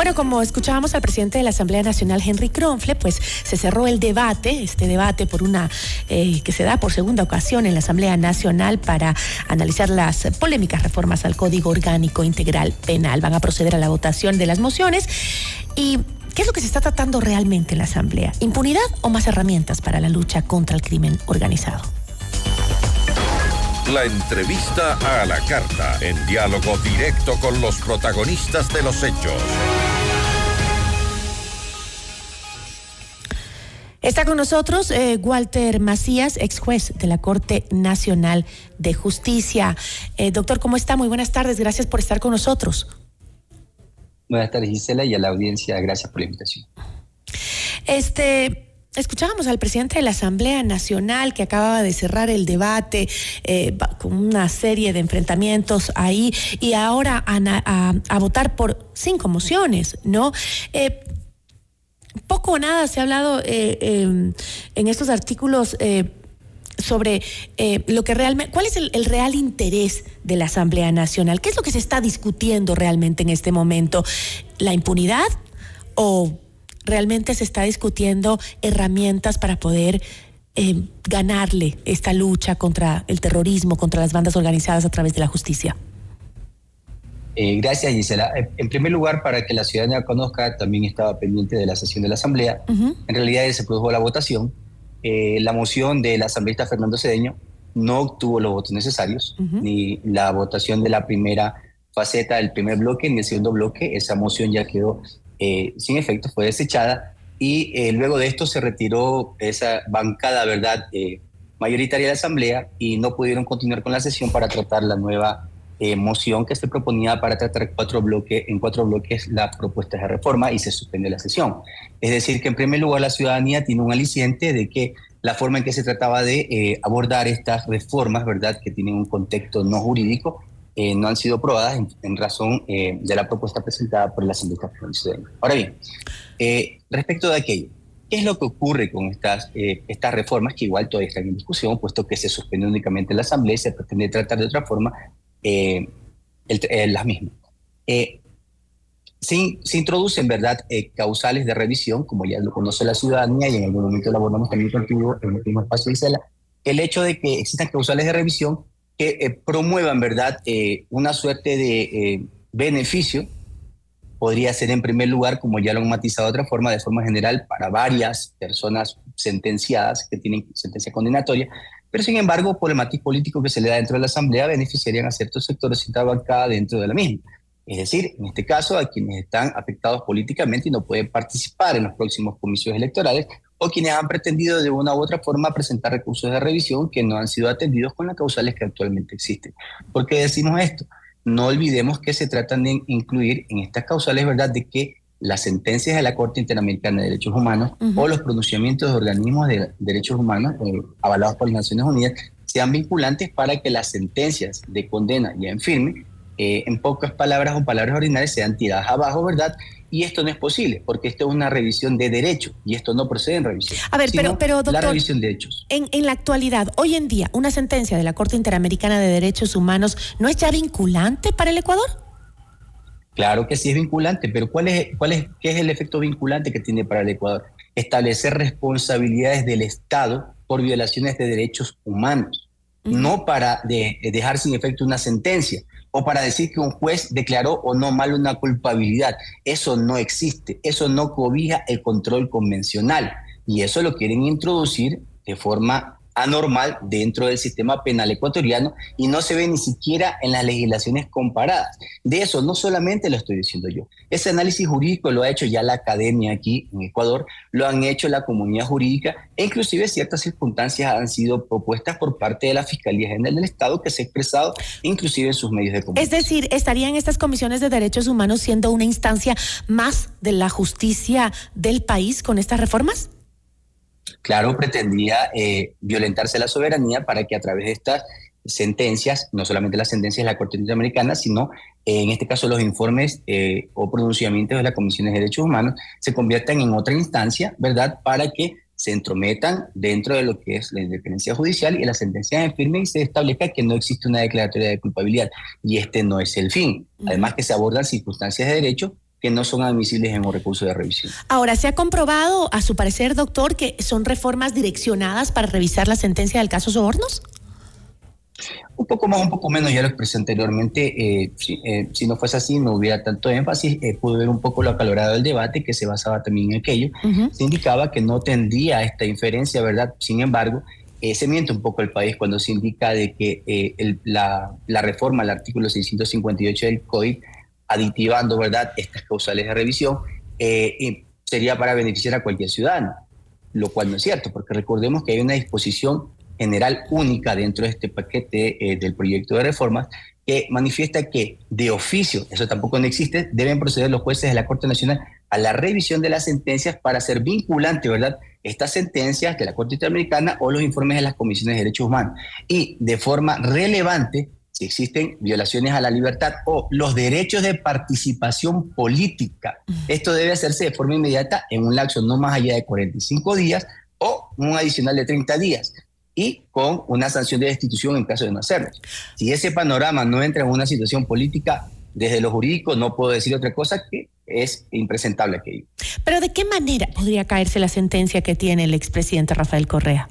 Bueno, como escuchábamos al presidente de la Asamblea Nacional, Henry Kronfle, pues se cerró el debate, este debate por una eh, que se da por segunda ocasión en la Asamblea Nacional para analizar las polémicas reformas al Código Orgánico Integral Penal. Van a proceder a la votación de las mociones y ¿Qué es lo que se está tratando realmente en la Asamblea? ¿Impunidad o más herramientas para la lucha contra el crimen organizado? La entrevista a la carta, en diálogo directo con los protagonistas de los hechos. Está con nosotros eh, Walter Macías, ex juez de la Corte Nacional de Justicia. Eh, doctor, ¿cómo está? Muy buenas tardes. Gracias por estar con nosotros. Buenas tardes, Gisela, y a la audiencia, gracias por la invitación. Este, Escuchábamos al presidente de la Asamblea Nacional que acababa de cerrar el debate eh, con una serie de enfrentamientos ahí y ahora a, votar por cinco mociones, ¿no? Eh, poco o nada se ha hablado eh, em, en estos artículos sobre lo que realmente, cuál es el, el, real interés de la Asamblea Nacional, qué es lo que se está discutiendo realmente en este momento, la impunidad o realmente se está discutiendo herramientas para poder eh, ganarle esta lucha contra el terrorismo, contra las bandas organizadas a través de la justicia? Eh, gracias, Gisela. En primer lugar, para que la ciudadanía conozca, también estaba pendiente de la sesión de la Asamblea. En realidad se produjo la votación. Eh, la moción del asambleísta Fernando Cedeño no obtuvo los votos necesarios, ni la votación de la primera faceta del primer bloque, ni el segundo bloque. Esa moción ya quedó eh, sin efecto, fue desechada y eh, luego de esto se retiró esa bancada, ¿verdad?, eh, mayoritaria de la Asamblea y no pudieron continuar con la sesión para tratar la nueva moción que se proponía para tratar cuatro bloques, en cuatro bloques las propuestas de reforma y se suspende la sesión. Es decir, que en primer lugar la ciudadanía tiene un aliciente de que la forma en que se trataba de abordar estas reformas, ¿verdad?, que tienen un contexto no jurídico, eh, no han sido aprobadas en, razón eh, de la propuesta presentada por la Asamblea Ahora bien, eh, respecto de aquello, ¿qué es lo que ocurre con estas, estas reformas que igual todavía están en discusión, puesto que se suspende únicamente la Asamblea y se pretende tratar de otra forma las mismas? Se, se, introducen, ¿verdad?, causales de revisión, como ya lo conoce la ciudadanía y en algún momento lo abordamos también contigo en el último espacio de Isela, el hecho de que existan causales de revisión que eh, promuevan, ¿verdad?, eh, una suerte de eh, beneficio, podría ser en primer lugar, como ya lo han matizado de otra forma, de forma general, para varias personas sentenciadas que tienen sentencia condenatoria, pero sin embargo, por el matiz político que se le da dentro de la Asamblea, beneficiarían a ciertos sectores sin acá dentro de la misma. Es decir, en este caso, a quienes están afectados políticamente y no pueden participar en los próximos comicios electorales, o quienes han pretendido de una u otra forma presentar recursos de revisión que no han sido atendidos con las causales que actualmente existen. ¿Por qué decimos esto? No olvidemos que se tratan de incluir en estas causales, ¿verdad?, de que las sentencias de la Corte Interamericana de Derechos Humanos o los pronunciamientos de organismos de derechos humanos eh, avalados por las Naciones Unidas sean vinculantes para que las sentencias de condena ya en firme, eh, en pocas palabras o palabras ordinarias, sean tiradas abajo, ¿verdad? Y esto no es posible, porque esto es una revisión de derecho y esto no procede en revisión. A ver, pero, pero doctor, la revisión de hechos. En, en la actualidad, hoy en día, una sentencia de la Corte Interamericana de Derechos Humanos no es ya vinculante para el Ecuador? Claro que sí es vinculante, pero ¿cuál es, cuál es, ¿qué es el efecto vinculante que tiene para el Ecuador? Establecer responsabilidades del Estado por violaciones de derechos humanos, no para dejar sin efecto una sentencia o para decir que un juez declaró o no mal una culpabilidad. Eso no existe, eso no cobija el control convencional y eso lo quieren introducir de forma anormal dentro del sistema penal ecuatoriano y no se ve ni siquiera en las legislaciones comparadas. De eso no solamente lo estoy diciendo yo. Ese análisis jurídico lo ha hecho ya la academia aquí en Ecuador, lo han hecho la comunidad jurídica e inclusive ciertas circunstancias han sido propuestas por parte de la Fiscalía General del Estado que se ha expresado inclusive en sus medios de comunicación. Es decir, ¿estarían estas comisiones de derechos humanos siendo una instancia más de la justicia del país con estas reformas? Claro, pretendía eh, violentarse la soberanía para que a través de estas sentencias, no solamente las sentencias de la Corte Interamericana, sino eh, en este caso los informes eh, o pronunciamientos de las comisiones de derechos humanos, se conviertan en otra instancia, ¿verdad?, para que se entrometan dentro de lo que es la independencia judicial y la sentencia en firme y se establezca que no existe una declaratoria de culpabilidad. Y este no es el fin. Además que se abordan circunstancias de derecho que no son admisibles en un recurso de revisión. Ahora, ¿se ha comprobado, a su parecer, doctor, que son reformas direccionadas para revisar la sentencia del caso Sobornos? Un poco más, un poco menos, ya lo expresé anteriormente. Eh, eh, si, no fuese así, no hubiera tanto énfasis. Eh, pude ver un poco lo acalorado del debate, que se basaba también en aquello. Se indicaba que no tendría esta inferencia, ¿verdad? Sin embargo, se miente un poco el país cuando se indica de que la, la, reforma al artículo 658 del COI, aditivando, ¿verdad?, estas causales de revisión, sería para beneficiar a cualquier ciudadano, lo cual no es cierto, porque recordemos que hay una disposición general única dentro de este paquete eh, del proyecto de reformas que manifiesta que de oficio, eso tampoco no existe, deben proceder los jueces de la Corte Nacional a la revisión de las sentencias para hacer vinculante, ¿verdad? Estas sentencias de la Corte Interamericana o los informes de las comisiones de derechos humanos. Y de forma relevante, existen violaciones a la libertad o los derechos de participación política, esto debe hacerse de forma inmediata en un lapso no más allá de 45 días o un adicional de 30 días y con una sanción de destitución en caso de no hacerlo. Si ese panorama no entra en una situación política, desde lo jurídico no puedo decir otra cosa que es impresentable aquello. Pero ¿de qué manera podría caerse la sentencia que tiene el expresidente Rafael Correa?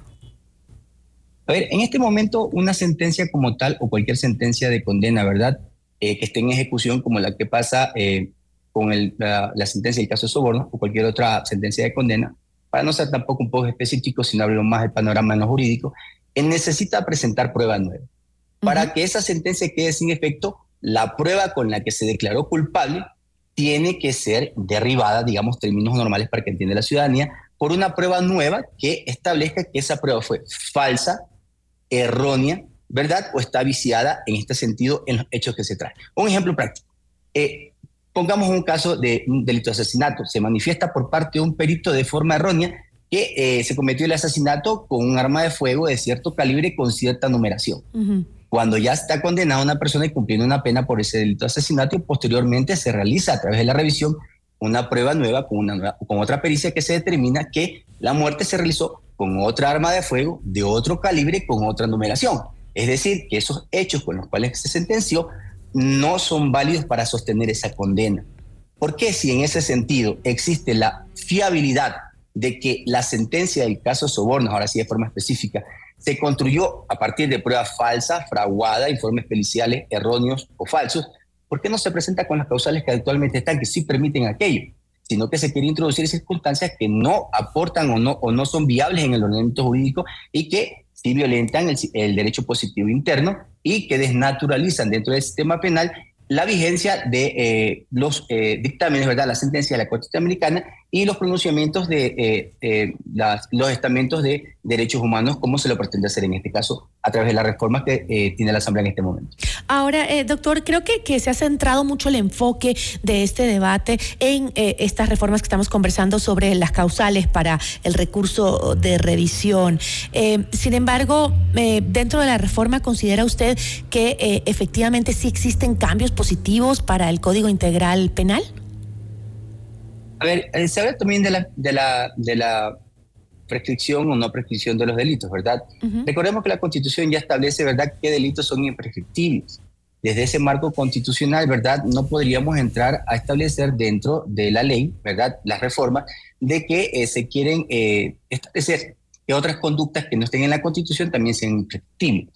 A ver, en este momento una sentencia como tal o cualquier sentencia de condena, ¿verdad? Eh, que esté en ejecución como la que pasa eh, con la, la, sentencia del caso de soborno o cualquier otra sentencia de condena, para no ser tampoco un poco específico, sino hablo más del panorama no jurídico, él necesita presentar prueba nueva. Para que esa sentencia quede sin efecto, la prueba con la que se declaró culpable tiene que ser derribada, digamos, términos normales para que entienda la ciudadanía, por una prueba nueva que establezca que esa prueba fue falsa, errónea, ¿verdad? O está viciada en este sentido en los hechos que se traen. Un ejemplo práctico. Eh, Pongamos un caso de un delito de asesinato. Se manifiesta por parte de un perito de forma errónea que eh, se cometió el asesinato con un arma de fuego de cierto calibre con cierta numeración. Cuando ya está condenada una persona y cumpliendo una pena por ese delito de asesinato, y posteriormente se realiza a través de la revisión una prueba nueva con, una, con otra pericia que se determina que la muerte se realizó con otra arma de fuego de otro calibre con otra numeración. Es decir, que esos hechos con los cuales se sentenció no son válidos para sostener esa condena. ¿Por qué si en ese sentido existe la fiabilidad de que la sentencia del caso Sobornos, ahora sí de forma específica, se construyó a partir de pruebas falsas, fraguadas, informes periciales erróneos o falsos? ¿Por qué no se presenta con las causales que actualmente están, que sí permiten aquello? Sino que se quiere introducir circunstancias que no aportan o no, o no son viables en el ordenamiento jurídico y que sí violentan el derecho positivo interno y que desnaturalizan dentro del sistema penal la vigencia de eh, los eh, dictámenes, ¿verdad? La sentencia de la Corte Interamericana y los pronunciamientos de eh, los estamentos de derechos humanos, como se lo pretende hacer en este caso a través de las reformas que tiene la Asamblea en este momento. Ahora, doctor, creo que, que, se ha centrado mucho el enfoque de este debate en estas reformas que estamos conversando sobre las causales para el recurso de revisión. sin embargo, dentro de la reforma, ¿considera usted que efectivamente sí existen cambios positivos para el Código Integral Penal? A ver, eh, se habla también de la, de la, de la prescripción o no prescripción de los delitos, ¿verdad? Recordemos que la Constitución ya establece, ¿verdad?, qué delitos son imprescriptibles. Desde ese marco constitucional, ¿verdad?, no podríamos entrar a establecer dentro de la ley, ¿verdad?, las reformas de que eh, se quieren eh, establecer que otras conductas que no estén en la Constitución también sean imprescriptibles.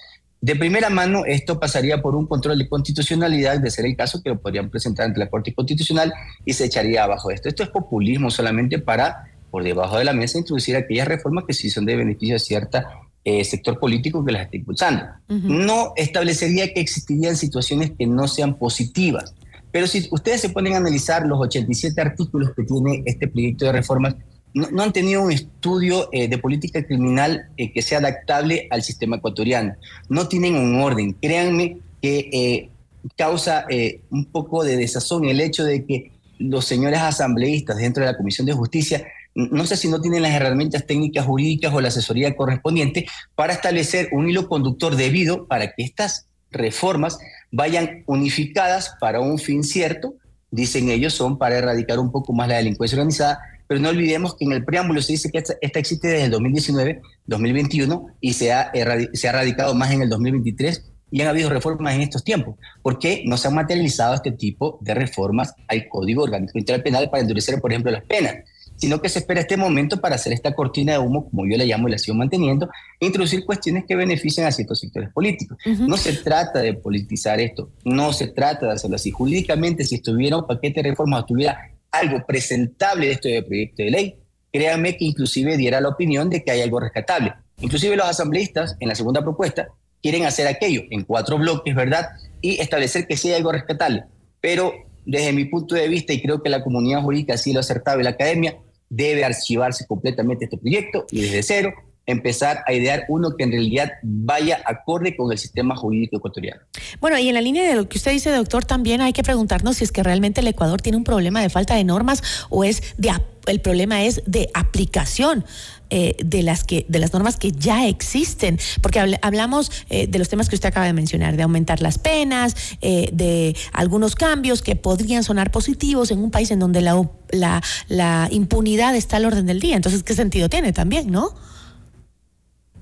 De primera mano, esto pasaría por un control de constitucionalidad, de ser el caso que lo podrían presentar ante la Corte Constitucional y se echaría abajo esto. Esto es populismo solamente para, por debajo de la mesa, introducir aquellas reformas que sí son de beneficio a cierto eh, sector político que las está impulsando. No establecería que existirían situaciones que no sean positivas. Pero si ustedes se ponen a analizar los 87 artículos que tiene este proyecto de reformas, no, han tenido un estudio eh, de política criminal eh, que sea adaptable al sistema ecuatoriano. No tienen un orden. Créanme que eh, causa un poco de desazón el hecho de que los señores asambleístas dentro de la Comisión de Justicia, no sé si no tienen las herramientas técnicas jurídicas o la asesoría correspondiente para establecer un hilo conductor debido para que estas reformas vayan unificadas para un fin cierto, dicen ellos, son para erradicar un poco más la delincuencia organizada, pero no olvidemos que en el preámbulo se dice que esta, existe desde el 2019, 2021 y se ha, se ha radicado más en el 2023 y han habido reformas en estos tiempos. ¿Por qué no se han materializado este tipo de reformas al Código Orgánico Integral Penal para endurecer, por ejemplo, las penas? Sino que se espera este momento para hacer esta cortina de humo, como yo la llamo y la sigo manteniendo, e introducir cuestiones que benefician a ciertos sectores políticos. No se trata de politizar esto, no se trata de hacerlo así. Jurídicamente, si estuviera un paquete de reformas, estuviera algo presentable de este proyecto de ley, créanme que inclusive diera la opinión de que hay algo rescatable. Inclusive los asambleístas, en la segunda propuesta, quieren hacer aquello en cuatro bloques, ¿verdad? Y establecer que sí hay algo rescatable. Pero desde mi punto de vista, y creo que la comunidad jurídica así lo acertaba y la academia, debe archivarse completamente este proyecto y desde cero empezar a idear uno que en realidad vaya acorde con el sistema jurídico ecuatoriano. Bueno, y en la línea de lo que usted dice, doctor, también hay que preguntarnos si es que realmente el Ecuador tiene un problema de falta de normas o es de el problema es de aplicación. Eh, de las que de las normas que ya existen porque hablamos eh, de los temas que usted acaba de mencionar de aumentar las penas eh, de algunos cambios que podrían sonar positivos en un país en donde la, la, la impunidad está al orden del día entonces qué sentido tiene también no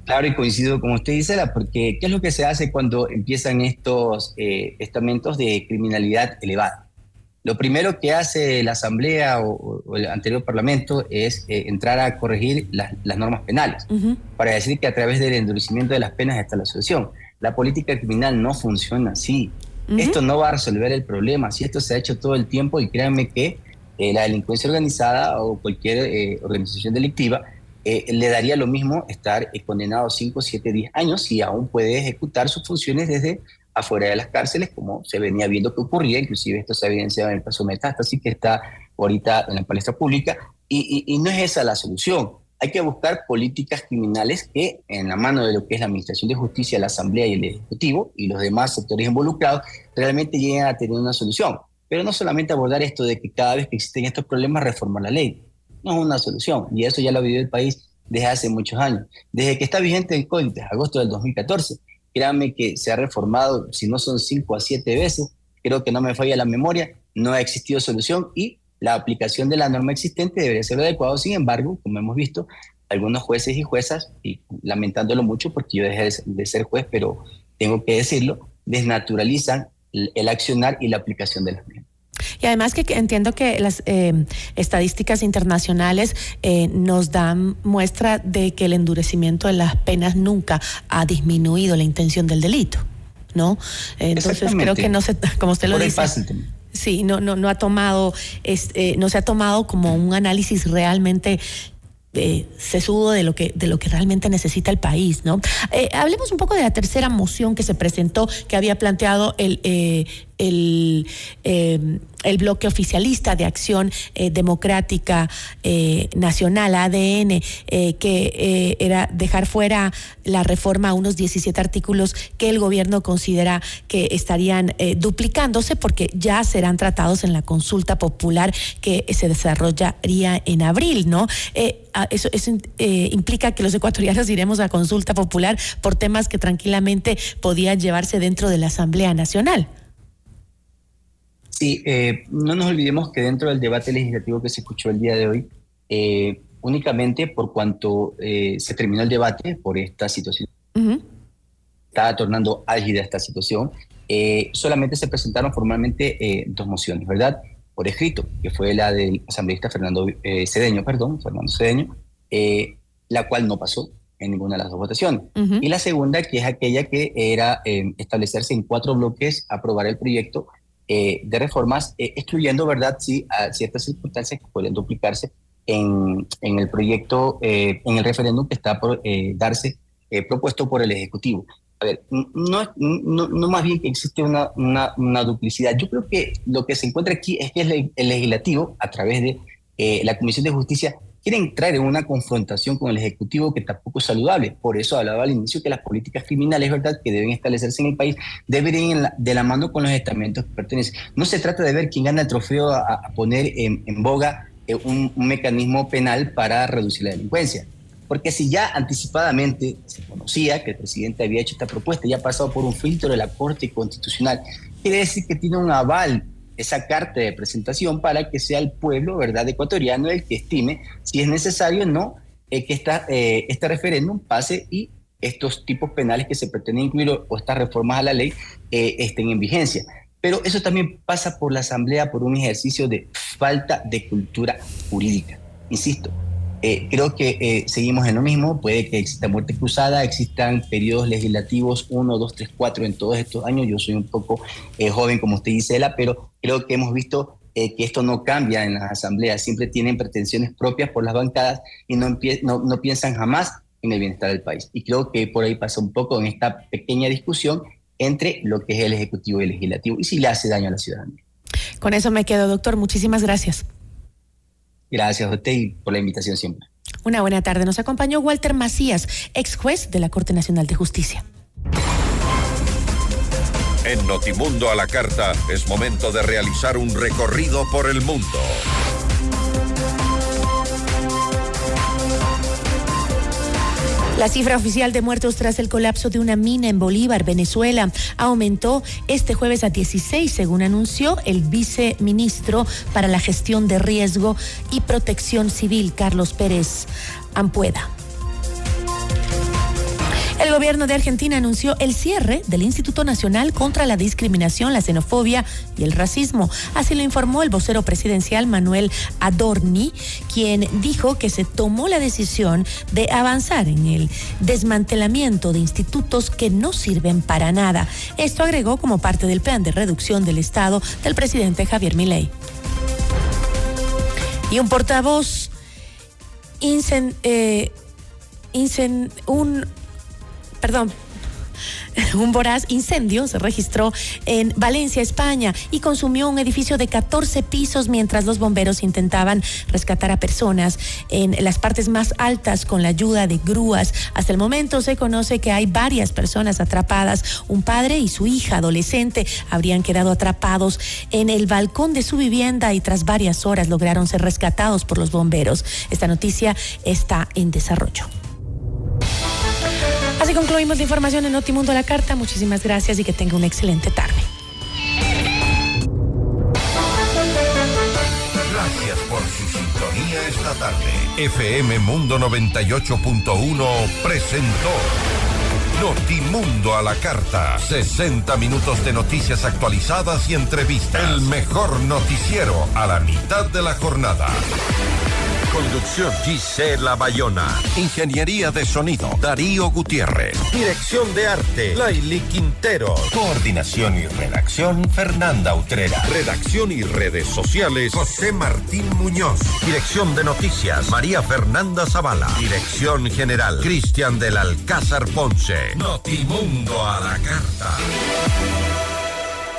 Claro, y coincido con usted, Gisela, porque ¿qué es lo que se hace cuando empiezan estos eh, estamentos de criminalidad elevada? Lo primero que hace la Asamblea o, el anterior Parlamento es eh, entrar a corregir las, normas penales, para decir que a través del endurecimiento de las penas está la solución. La política criminal no funciona así. Esto no va a resolver el problema. Si esto se ha hecho todo el tiempo, y créanme que eh, la delincuencia organizada o cualquier organización delictiva eh, le daría lo mismo estar condenado 5, 7, 10 años y aún puede ejecutar sus funciones desde afuera de las cárceles, como se venía viendo que ocurría, inclusive esto se ha evidenciado en el caso Metástasis, que está ahorita en la palestra pública, y, y, no es esa la solución. Hay que buscar políticas criminales que, en la mano de lo que es la Administración de Justicia, la Asamblea y el Ejecutivo y los demás sectores involucrados, realmente lleguen a tener una solución. Pero no solamente abordar esto de que cada vez que existen estos problemas, reformar la ley no es una solución. Y eso ya lo ha vivido el país desde hace muchos años. Desde que está vigente el código, agosto del 2014, créanme que se ha reformado, si no son cinco a siete veces, creo que no me falla la memoria, no ha existido solución y la aplicación de la norma existente debería ser adecuado. Sin embargo, como hemos visto, algunos jueces y juezas, y lamentándolo mucho porque yo dejé de ser juez, pero tengo que decirlo, desnaturalizan el accionar y la aplicación de las normas. Y además que entiendo que las eh, estadísticas internacionales eh, nos dan muestra de que el endurecimiento de las penas nunca ha disminuido la intención del delito, ¿no? Entonces creo que no se, como usted lo dice. Sí, no, no, no ha tomado, eh, no se ha tomado como un análisis realmente eh, sesudo de lo que de lo que realmente necesita el país, ¿no? hablemos un poco de la tercera moción que se presentó, que había planteado el el el bloque oficialista de Acción eh, Democrática eh, Nacional, ADN, eh, que era dejar fuera la reforma a unos 17 artículos que el gobierno considera que estarían duplicándose porque ya serán tratados en la consulta popular que se desarrollaría en abril, ¿no? eso, eso implica que los ecuatorianos iremos a consulta popular por temas que tranquilamente podían llevarse dentro de la Asamblea Nacional. Sí, eh, no nos olvidemos que dentro del debate legislativo que se escuchó el día de hoy, eh, únicamente por cuanto eh, se terminó el debate por esta situación, estaba tornando álgida esta situación, solamente se presentaron formalmente dos mociones, ¿verdad? Por escrito, que fue la del asambleísta Fernando Cedeño, perdón, Fernando Cedeño, la cual no pasó en ninguna de las dos votaciones. Y la segunda, que es aquella que era establecerse en cuatro bloques, aprobar el proyecto eh, de reformas, eh, excluyendo, ¿verdad?, sí, a ciertas circunstancias que pueden duplicarse en, en el proyecto, eh, en el referéndum que está por darse, propuesto por el Ejecutivo. A ver, no, no, no, más bien que existe una, una, una, duplicidad. Yo creo que lo que se encuentra aquí es que el legislativo, a través de la Comisión de Justicia, quieren entrar en una confrontación con el Ejecutivo que tampoco es saludable. Por eso hablaba al inicio que las políticas criminales, ¿verdad?, que deben establecerse en el país, deben ir de la mano con los estamentos que pertenecen. No se trata de ver quién gana el trofeo a, poner en, boga eh, un, mecanismo penal para reducir la delincuencia. Porque si ya anticipadamente se conocía que el presidente había hecho esta propuesta y ha pasado por un filtro de la Corte Constitucional, quiere decir que tiene un aval esa carta de presentación para que sea el pueblo verdad ecuatoriano el que estime si es necesario o no eh, que esta, eh, este referéndum pase y estos tipos penales que se pretenden incluir o, estas reformas a la ley eh, estén en vigencia. Pero eso también pasa por la Asamblea por un ejercicio de falta de cultura jurídica. Insisto, eh, creo que eh, seguimos en lo mismo, puede que exista muerte cruzada, existan periodos legislativos 1, 2, 3, 4 en todos estos años. Yo soy un poco joven, como usted dice, Ela, pero creo que hemos visto que esto no cambia en las asambleas, siempre tienen pretensiones propias por las bancadas y no, no, no piensan jamás en el bienestar del país. Y creo que por ahí pasa un poco en esta pequeña discusión entre lo que es el Ejecutivo y el Legislativo y si le hace daño a la ciudadanía. Con eso me quedo, doctor. Muchísimas gracias. Gracias a usted y por la invitación siempre. Una buena tarde. Nos acompañó Walter Macías, ex juez de la Corte Nacional de Justicia. En Notimundo a la Carta es momento de realizar un recorrido por el mundo. La cifra oficial de muertos tras el colapso de una mina en Bolívar, Venezuela, aumentó este jueves a 16, según anunció el viceministro para la gestión de riesgo y protección civil, Carlos Pérez Ampueda. El gobierno de Argentina anunció el cierre del Instituto Nacional contra la Discriminación, la Xenofobia y el Racismo. Así lo informó el vocero presidencial Manuel Adorni, quien dijo que se tomó la decisión de avanzar en el desmantelamiento de institutos que no sirven para nada. Esto agregó como parte del plan de reducción del Estado del presidente Javier Milei. Y un portavoz eh, un perdón, un voraz incendio se registró en Valencia, España, y consumió un edificio de 14 pisos mientras los bomberos intentaban rescatar a personas en las partes más altas con la ayuda de grúas. Hasta el momento se conoce que hay varias personas atrapadas. Un padre y su hija adolescente habrían quedado atrapados en el balcón de su vivienda y tras varias horas lograron ser rescatados por los bomberos. Esta noticia está en desarrollo. Así concluimos la información en Notimundo a la Carta. Muchísimas gracias y que tenga una excelente tarde. Gracias por su sintonía esta tarde. FM Mundo 98.1 presentó Notimundo a la Carta. 60 minutos de noticias actualizadas y entrevistas. El mejor noticiero a la mitad de la jornada. Conducción Gisela Bayona. Ingeniería de sonido Darío Gutiérrez. Dirección de arte Laili Quintero. Coordinación y redacción Fernanda Utrera. Redacción y redes sociales José Martín Muñoz. Dirección de noticias María Fernanda Zavala. Dirección general Cristian del Alcázar Ponce. Notimundo a la carta